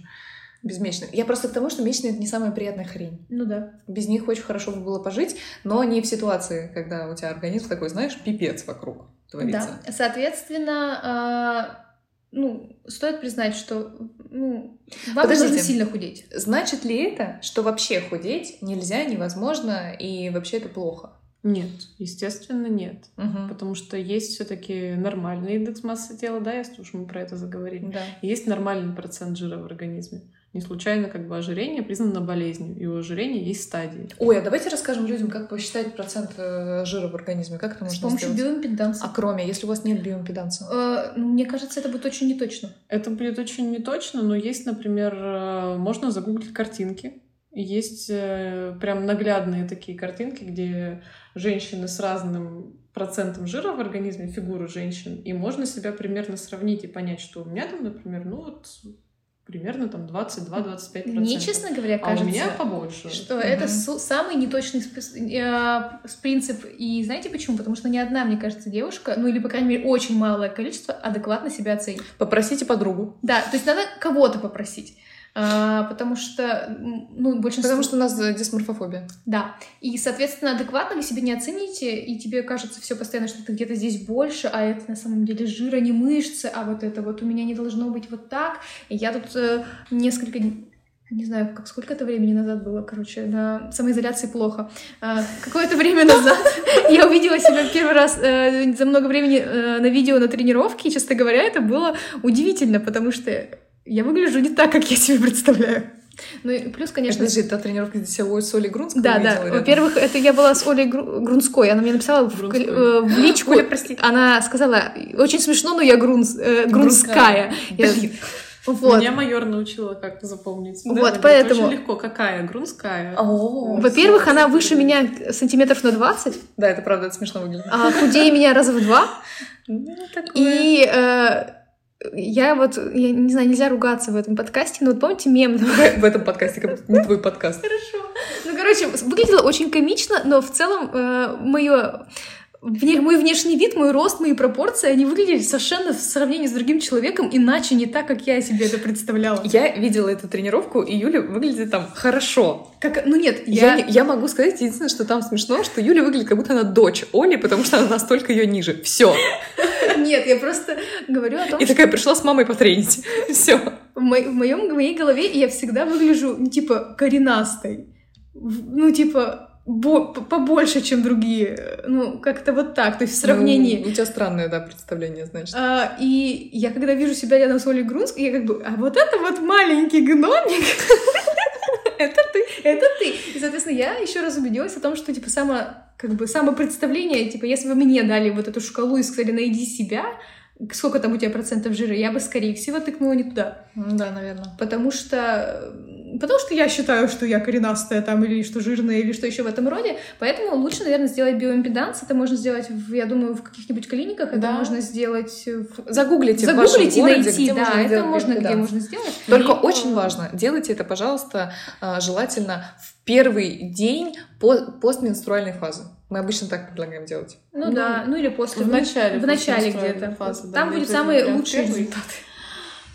Без месячных. Я просто к тому, что месячные — это не самая приятная хрень. Ну да. Без них очень хорошо бы было пожить, но не в ситуации, когда у тебя организм такой, знаешь, пипец вокруг творится. Да. Соответственно, а, ну, стоит признать, что ну, вам Подождите. нужно сильно худеть. Значит ли это, что вообще худеть нельзя, невозможно и вообще это плохо? Нет, естественно, нет. Мгм. Потому что есть все-таки нормальный индекс массы тела, да, если уж мы про это заговорили. Да. Есть нормальный процент жира в организме. Не случайно как бы ожирение признано болезнью, и у ожирения есть стадии. Ой, а давайте расскажем людям, как посчитать процент э, жира в организме. Как это С можно помощью сделать? биоимпеданса. А кроме, если у вас нет биоимпеданса? Э, ну, мне кажется, это будет очень неточно. Это будет очень неточно, но есть, например, э, можно загуглить картинки. Есть прям наглядные такие картинки, где женщины с разным процентом жира в организме, фигуры женщин, и можно себя примерно сравнить и понять, что у меня там, например, ну вот примерно там 22-25%. Мне, честно говоря, а кажется, у меня побольше. что Мгм. это самый неточный спис- э, принцип. И знаете почему? Потому что ни одна, мне кажется, девушка, ну или, по крайней мере, очень малое количество адекватно себя оценит. Попросите подругу. Да, то есть надо кого-то попросить. А, потому что, ну, большинство... Потому что у нас э, дисморфофобия. Да. И, соответственно, адекватно вы себя не оцените, и тебе кажется все постоянно, что ты где-то здесь больше, а это на самом деле жир, а не мышцы, а вот это вот у меня не должно быть вот так. И я тут э, несколько не знаю, как сколько это времени назад было, короче, на самоизоляции плохо. А, Какое-то время назад я увидела себя первый раз э, за много времени э, на видео на тренировке, и, честно говоря, это было удивительно, потому что я выгляжу не так, как я себе представляю. Ну и плюс, конечно, Подожди, та тренировка, где тебя с Олей Грунской да, да. Во-первых, это я была с Олей Гру- Грунской. Она мне написала в, Грунской. э, в личку. Оля, прости. Она сказала, очень смешно, но я грунс, э, грунская. Я- Блин. Вот. Меня майор научила, как запомнить. Да, Вот, поэтому- Очень легко. Какая? Грунская. Во-первых, она выше меня сантиметров на 20, Да, это правда, это смешно выглядит. а худее меня раза в два. Ну, такое. И э, я вот, я не знаю, нельзя ругаться в этом подкасте, но вот помните мем? В этом подкасте, как не твой подкаст. Хорошо. Ну, короче, выглядело очень комично, но в целом мое мой внешний вид, мой рост, мои пропорции, они выглядели совершенно в сравнении с другим человеком иначе, не так, как я себе это представляла. Я видела эту тренировку, и Юля выглядит там хорошо. Как, ну нет, Я, я... я могу сказать единственное, что там смешно, что Юля выглядит, как будто она дочь Оли, потому что она настолько ее ниже. Все. Нет, я просто говорю о том, И такая пришла с мамой потренить. Все. в, мо- в, моем, в моей голове я всегда выгляжу, ну, типа, коренастой. Ну, типа, побольше, чем другие. Ну, как-то вот так, то есть в сравнении. Ну, у тебя странное, да, представление, значит. А, и я когда вижу себя рядом с Олей Грунской, я как бы, а вот это вот маленький гномик, это ты, это ты. И, соответственно, я еще раз убедилась о том, что, типа, само, как бы самопредставление, типа, если бы мне дали вот эту шкалу и сказали, найди себя, сколько там у тебя процентов жира, я бы, скорее всего, тыкнула не туда. Ну Да, наверное. Потому что... Потому что я считаю, что я коренастая там, или что жирная, или что еще в этом роде. Поэтому лучше, наверное, сделать биоимпеданс. Это можно сделать, в, я думаю, в каких-нибудь клиниках. Это Да. можно сделать... в- Загуглите, в Загуглите вашем и городе, найти, где да, можно это можно где можно сделать. Только И, очень э, важно, делайте это, пожалуйста, а, желательно в первый день по- постменструальной фазы. Мы обычно так предлагаем делать. Ну, Ну, да, ну или после. в начале В начале где-то. фазы, да, Там обязательно самые лучшие результаты.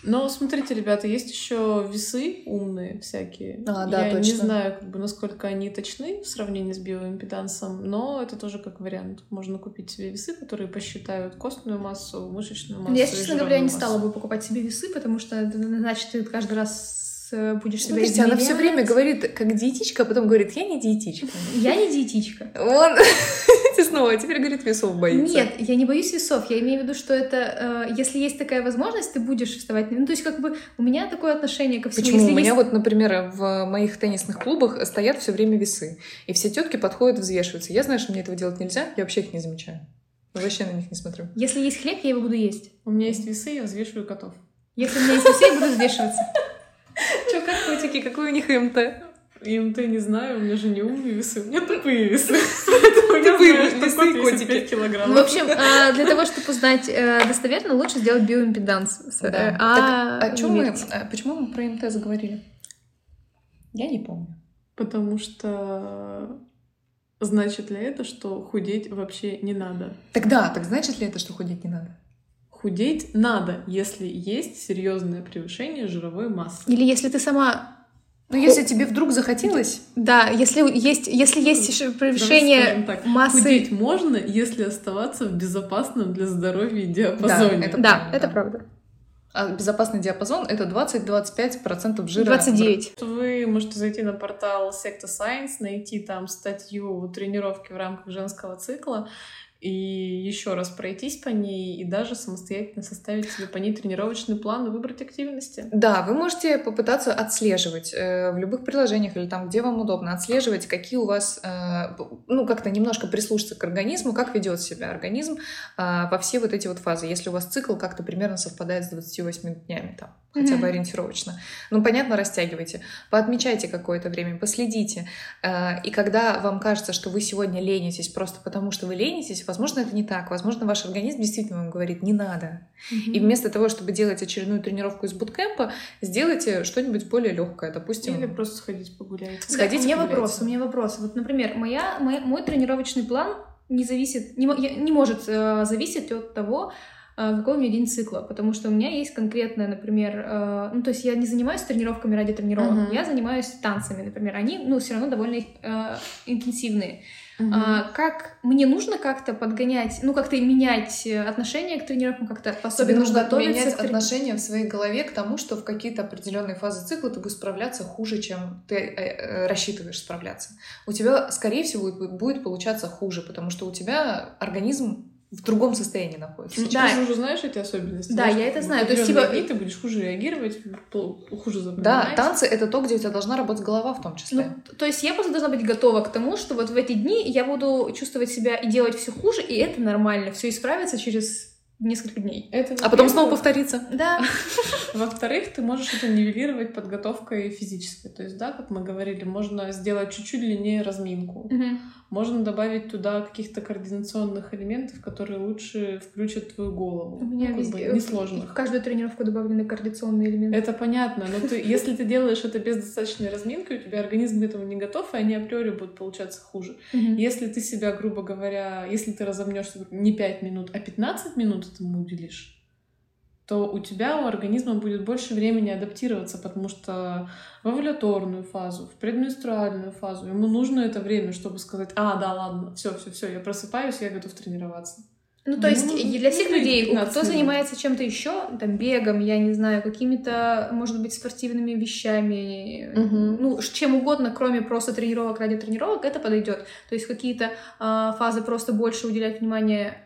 Но смотрите, ребята, есть еще весы умные всякие. А, да, Я не точно. знаю, как бы, насколько они точны в сравнении с биоимпедансом, но это тоже как вариант. Можно купить себе весы, которые посчитают костную массу, мышечную массу. Я, честно говоря, не стала бы покупать себе весы, потому что значит, ты каждый раз э, будешь себя Смотрите, она все измерять. время говорит как диетичка, а потом говорит, я не диетичка. Я не диетичка. Вон, снова, а теперь говорит, весов боится. Нет, я не боюсь весов. Я имею в виду, что это, э, если есть такая возможность, ты будешь вставать. Ну, то есть, как бы у меня такое отношение ко всему. Почему? Если У меня есть- вот, например, в моих теннисных клубах стоят все время весы. И все тетки подходят, взвешиваются. Я знаю, что мне этого делать нельзя, я вообще их не замечаю. Вообще на них не смотрю. Если есть хлеб, я его буду есть. У меня есть весы, я взвешиваю котов. Если у меня есть весы, я буду взвешиваться. Че, как котики, какой у них МТ? ИМТ не знаю, у меня же не умные весы, у меня тупые весы. Тупые весы и котики. 5 Ну, в килограммов. общем, э, для того, чтобы узнать э, достоверно, лучше сделать биоимпеданс. Э, а а а почему мы про МТ заговорили? Я не помню. Потому что значит ли это, что худеть вообще не надо? Так да, так значит ли это, что худеть не надо? Худеть надо, если есть серьезное превышение жировой массы. Или если ты сама... Ну, если тебе вдруг захотелось, Да, если есть, если есть превышение так, массы... Худеть можно, если оставаться в безопасном для здоровья Да, диапазоне. это Да, правильно, это да. правда. а безопасный диапазон это 20-25% жира. 29. Вы можете зайти на портал Secta Science, найти там статью тренировки в рамках женского цикла и еще раз пройтись по ней и даже самостоятельно составить себе по ней тренировочный план и выбрать активности. Да, вы можете попытаться отслеживать э, в любых приложениях или там, где вам удобно, отслеживать, какие у вас, э, ну, как-то немножко прислушаться к организму, как ведет себя организм э, во все вот эти вот фазы. Если у вас цикл как-то примерно совпадает с 28 днями, там, хотя бы ориентировочно. Ну, понятно, растягивайте. Поотмечайте какое-то время, последите. Э, И когда вам кажется, что вы сегодня ленитесь просто потому, что вы ленитесь, возможно, это не так. Возможно, ваш организм действительно вам говорит, не надо. И вместо того, чтобы делать очередную тренировку из буткемпа, сделайте что-нибудь более легкое, допустим. Или просто сходить погулять. Сходите у меня вопрос, у меня вопрос. Вот, например, моя, моя- мой тренировочный план не зависит, не, не может э, зависеть от того, э, какой у меня день цикла, потому что у меня есть конкретная, например, э, ну то есть я не занимаюсь тренировками ради тренировок, Мгм. я занимаюсь танцами, например, они, ну все равно довольно э, интенсивные. А, как мне нужно как-то подгонять, ну как-то менять отношение к тренировкам, как-то особенно нужно менять к трени- отношение в своей голове к тому, что в какие-то определенные фазы цикла ты будешь справляться хуже, чем ты э, э, рассчитываешь справляться. У тебя, скорее всего, будет получаться хуже, потому что у тебя организм в другом состоянии находится. Ну, Да. Уже знаешь эти особенности. Да, я это знаю. То есть, типа- дни ты будешь хуже реагировать, хуже Да, запоминать. танцы — это то, где у тебя должна работать голова в том числе. Ну, то есть я просто должна быть готова к тому, что вот в эти дни я буду чувствовать себя и делать все хуже, и это нормально, все исправится через несколько дней. Это а потом снова повторится. Да, Во-вторых, ты можешь это нивелировать подготовкой физической. То есть, да, как мы говорили, можно сделать чуть-чуть длиннее разминку. Можно добавить туда каких-то координационных элементов, которые лучше включат твою голову. у меня Ну, везде бы несложных. в каждую тренировку добавлены координационные элементы. Это понятно, но ты, если ты делаешь это без достаточной разминки, у тебя организм к этому не готов, и они априори будут получаться хуже. Мгм. Если ты себя, грубо говоря, если ты разомнешься не 5 минут, а 15 минут этому уделишь, то у тебя, у организма будет больше времени адаптироваться, потому что в овуляторную фазу, в предменструальную фазу ему нужно это время, чтобы сказать, а, да, ладно, все, все, все, я просыпаюсь, я готов тренироваться. Ну, то есть Ну, для всех людей, 15 кто минут. занимается чем-то еще, там, бегом, я не знаю, какими-то, может быть, спортивными вещами, Мгм. ну, чем угодно, кроме просто тренировок ради тренировок, это подойдет. То есть какие-то а, фазы просто больше уделять внимание,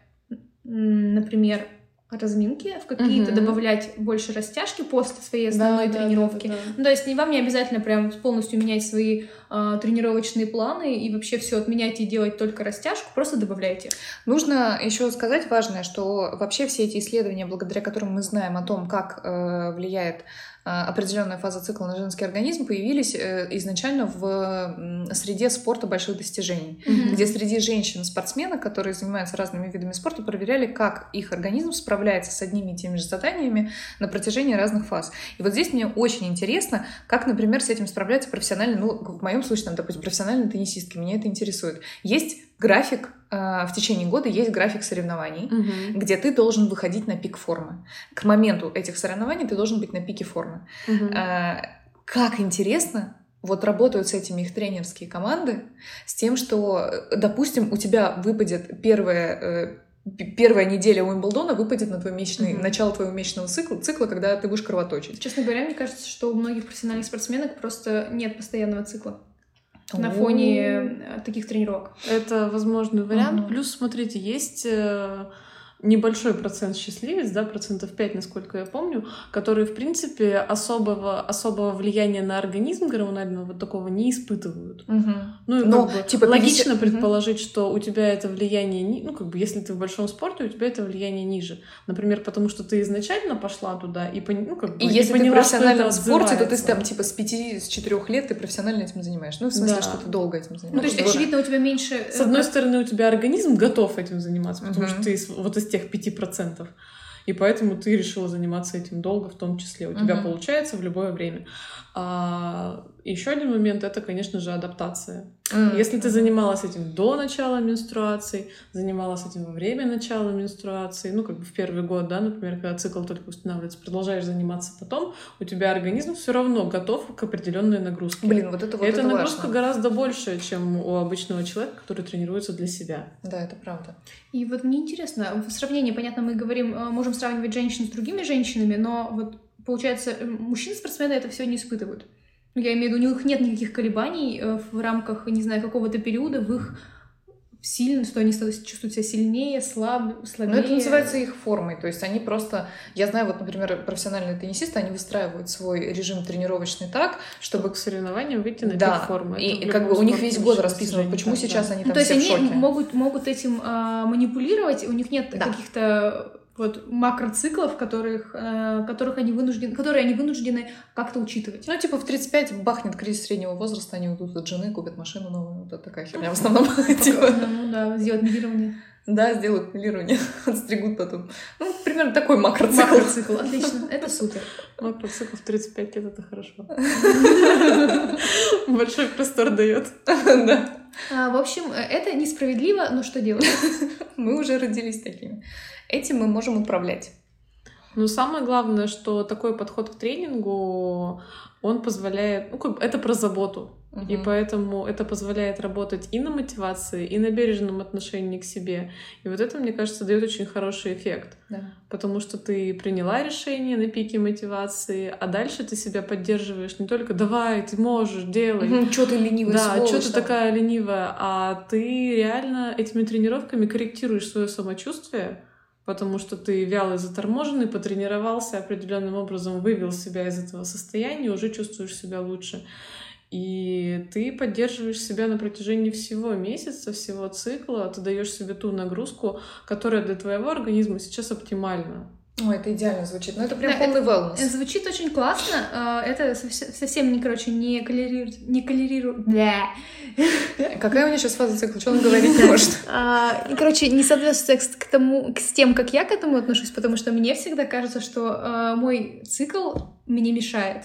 например, разминке, в какие-то Мгм. добавлять больше растяжки после своей основной Да, тренировки. да, да, да. Ну, то есть вам не обязательно прям полностью менять свои э, тренировочные планы и вообще все отменять и делать только растяжку, просто добавляйте. Нужно еще сказать важное, что вообще все эти исследования, благодаря которым мы знаем о том, как э, влияет определенная фаза цикла на женский организм появились э, изначально в среде спорта больших достижений, mm-hmm. где среди женщин-спортсменок, которые занимаются разными видами спорта, проверяли, как их организм справляется с одними и теми же заданиями на протяжении разных фаз. И вот здесь мне очень интересно, как, например, с этим справляются профессиональные, ну, в моем случае, там, допустим, профессиональные теннисистки, меня это интересует. Есть график э, в течение года есть график соревнований, угу. где ты должен выходить на пик формы. К моменту этих соревнований ты должен быть на пике формы. Угу. Э, как интересно, вот работают с этими их тренерские команды, с тем, что, допустим, у тебя выпадет первая э, первая неделя Уимблдона выпадет на твой месячный, mm начало твоего месячного цикла, цикла, когда ты будешь кровоточить. Честно говоря, мне кажется, что у многих профессиональных спортсменок просто нет постоянного цикла на фоне э, таких тренировок. Это возможный вариант. Плюс, смотрите, есть э, небольшой процент счастливец, да, процентов 5, насколько я помню, которые, в принципе, особого, особого влияния на организм гормонального вот такого не испытывают. Угу. Ну и Но, как бы типа, логично 50... предположить, угу. что у тебя это влияние, ну как бы если ты в большом спорте, у тебя это влияние ниже. Например, потому что ты изначально пошла туда и, ну, как бы, и, и если поняла, ты профессионально в спорте, то ты там типа с 5 с 4 лет ты профессионально этим занимаешься. Ну, в смысле, да. что ты долго этим занимаешься. Ну, то есть, очевидно, у тебя меньше... С одной стороны, у тебя организм готов этим заниматься, потому угу. что ты вот из тех 5%. И поэтому ты решила заниматься этим долго в том числе. У тебя uh получается в любое время. А еще один момент это, конечно же, адаптация. Mm-hmm. Если ты занималась этим до начала менструации, занималась этим во время начала менструации, ну, как бы в первый год, да, например, когда цикл только устанавливается, продолжаешь заниматься потом, у тебя организм все равно готов к определенной нагрузке. Блин, вот это вот Эта это нагрузка важно. гораздо больше, чем у обычного человека, который тренируется для себя. Да, это правда. И вот мне интересно, в сравнении, понятно, мы говорим, э, можем сравнивать женщин с другими женщинами, но вот получается, мужчины-спортсмены это все не испытывают. Ну, я имею в виду, у них нет никаких колебаний э, в рамках, не знаю, какого-то периода в их сильно, что они чувствуют себя сильнее, слаб, слабее. Но это называется их формой. То есть они просто... Я знаю, вот, например, профессиональные теннисисты, они выстраивают свой режим тренировочный так, чтобы... К соревнованиям выйти на да, пик формы. И, и как бы у них весь год расписано, почему да. сейчас они там ну, все То есть они могут, могут этим а, манипулировать, у них нет да. каких-то вот макроциклов, которых, э, которых они вынуждены, которые они вынуждены как-то учитывать. Ну, типа в 35 бахнет кризис среднего возраста, они уйдут от жены, купят машину новую, вот такая херня в основном. Ну да, сделать моделирование. Да, сделают моделирование, отстригут потом. Ну, примерно такой макроцикл. Макроцикл, отлично, это супер. Макроцикл в 35 лет — это хорошо. Большой простор дает. Да. А, в общем, это несправедливо, но что делать? Мы уже родились такими. Этим мы можем управлять. Но самое главное, что такой подход к тренингу, он позволяет, ну, как, это про заботу. Угу. И поэтому это позволяет работать и на мотивации, и на бережном отношении к себе. И вот это, мне кажется, дает очень хороший эффект. Да. Потому что ты приняла решение на пике мотивации, а дальше ты себя поддерживаешь не только давай, ты можешь, делай. Угу, что ты ленивая, Да, что ты такая ленивая, а ты реально этими тренировками корректируешь свое самочувствие, потому что ты вялый, заторможенный, потренировался определенным образом, вывел себя из этого состояния, уже чувствуешь себя лучше. И ты поддерживаешь себя на протяжении всего месяца, всего цикла, ты даешь себе ту нагрузку, которая для твоего организма сейчас оптимальна. Ой, это идеально звучит. Ну, это прям да, полный wellness. Это звучит очень классно. А, это совсем не, короче, не калорирует... Не калорирует... Бля. Какая у меня сейчас фаза цикла? Что он говорить не может? А, короче, не соответствует к тому, с тем, как я к этому отношусь, потому что мне всегда кажется, что а, мой цикл мне мешает.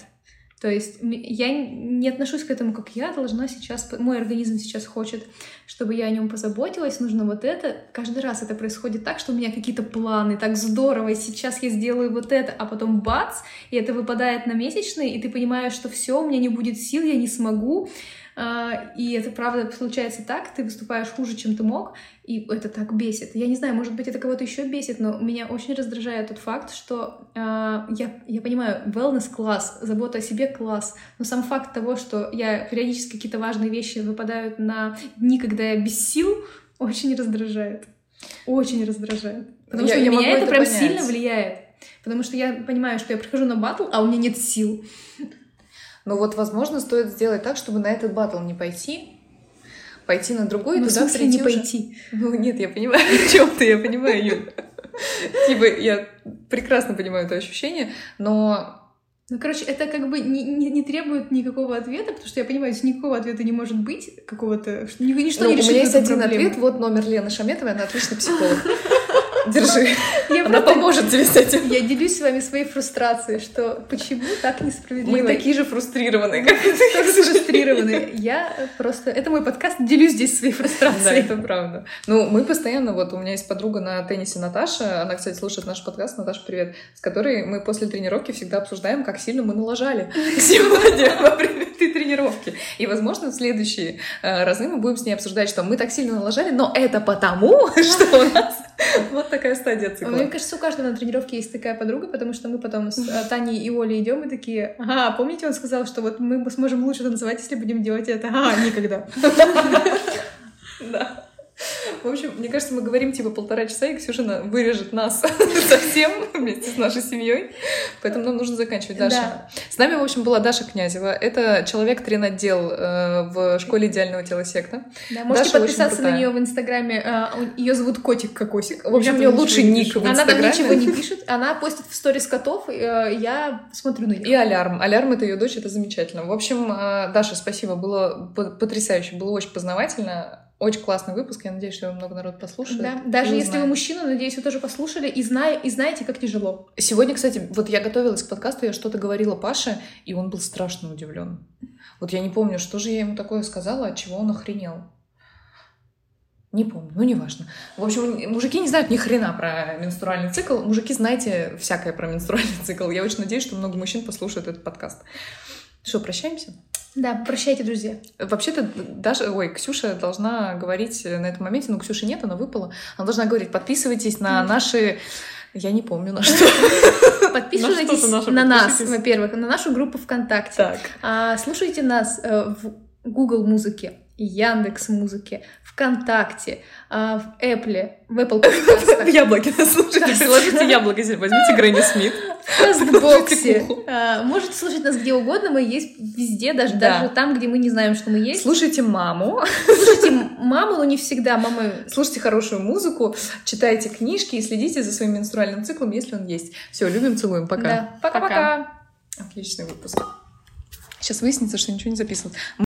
То есть я не отношусь к этому, как я должна сейчас, мой организм сейчас хочет, чтобы я о нем позаботилась, нужно вот это. Каждый раз это происходит так, что у меня какие-то планы, так здорово, и сейчас я сделаю вот это, а потом бац, и это выпадает на месячный, и ты понимаешь, что все, у меня не будет сил, я не смогу. А, и это правда случается так, ты выступаешь хуже, чем ты мог, и это так бесит. Я не знаю, может быть, это кого-то еще бесит, но меня очень раздражает тот факт, что э, я, я понимаю, wellness класс, забота о себе класс, но сам факт того, что я периодически какие-то важные вещи выпадают на дни, когда я без сил, очень раздражает. Очень раздражает. Потому я, что я меня это, это прям понять. сильно влияет. Потому что я понимаю, что я прихожу на батл, а у меня нет сил. Но вот, возможно, стоит сделать так, чтобы на этот батл не пойти, пойти на другой, Ну, и в туда смысле не уже. пойти? Ну, нет, я понимаю, о чем ты, я понимаю, Юль. Типа, я прекрасно понимаю это ощущение, но Ну, короче, это как бы не, не, не требует никакого ответа, потому что я понимаю, что никакого ответа не может быть, какого-то, что ни- ничто Ну, не у решит меня есть один проблему. ответ, вот номер Лены Шаметовой, она отличный психолог. Держи, Я она просто- поможет тебе с этим. Я делюсь с вами своей фрустрацией, что почему так несправедливо. Мы такие же фрустрированные, как тоже фрустрированы. Я просто... Это мой подкаст, делюсь здесь своей Да, фрустрацией. это правда. Ну, мы постоянно, вот у меня есть подруга на теннисе Наташа, она, кстати, слушает наш подкаст, Наташа, привет, с которой мы после тренировки всегда обсуждаем, как сильно мы налажали сегодня во время этой тренировки. И, возможно, в следующие э, разы мы будем с ней обсуждать, что мы так сильно налажали, но это потому, что у нас вот такая стадия Мне цикла. кажется, у каждого на тренировке есть такая подруга, потому что мы потом с э, Таней и Олей идем и такие, ага, помните, он сказал, что вот мы сможем лучше танцевать, если будем делать это? Ага, никогда. Да. В общем, мне кажется, мы говорим типа полтора часа, и Ксюша на- вырежет нас совсем вместе с нашей семьей. Поэтому нам нужно заканчивать. Даша. Да. С нами, в общем, была Даша Князева. Это человек тренотдел э, в школе идеального тела секта. Да, можете Даша подписаться на нее в Инстаграме. Ее зовут Котик Кокосик. В общем, у нее лучший ник в Она там Инстаграме. ничего не пишет. Она постит в сторис котов. э, Я смотрю на них. И Алярм. Алярм — это ее дочь, это замечательно. В общем, э, Даша, спасибо. Было потрясающе, было очень познавательно. Очень классный выпуск. Я надеюсь, что его много народ послушает. Да, даже если вы узнает. мужчина, надеюсь, вы тоже послушали и, зная, и знаете, как тяжело. Сегодня, кстати, вот я готовилась к подкасту, я что-то говорила Паше, и он был страшно удивлен. Вот я не помню, что же я ему такое сказала, от чего он охренел. Не помню, ну неважно. В общем, мужики не знают ни хрена про менструальный цикл. Мужики, знаете всякое про менструальный цикл. Я очень надеюсь, что много мужчин послушают этот подкаст. Что, прощаемся? Да, прощайте, друзья. Вообще-то даже, ой, Ксюша должна говорить на этом моменте, но Ксюши нет, она выпала. Она должна говорить, подписывайтесь на наши... Я не помню, на что. Подписывайтесь На нас, во-первых, на нашу группу ВКонтакте. Так. А, слушайте нас э, в Google Музыке, Яндекс Музыке, ВКонтакте, а, в Apple, в Apple В подкастах, яблоке нас слушайте. Приложите яблоко. Возьмите Грэнни Смит. в Кастбоксе. А, Можете слушать нас где угодно, мы есть везде, даже, Да. даже там, где мы не знаем, что мы есть. Слушайте маму. Слушайте маму, но не всегда. Мамы Слушайте хорошую музыку. Читайте книжки и следите за своим менструальным циклом, если он есть. Все, любим, целуем. Пока. Да. Пока-пока. Отличный выпуск. Сейчас выяснится, что ничего не записывал.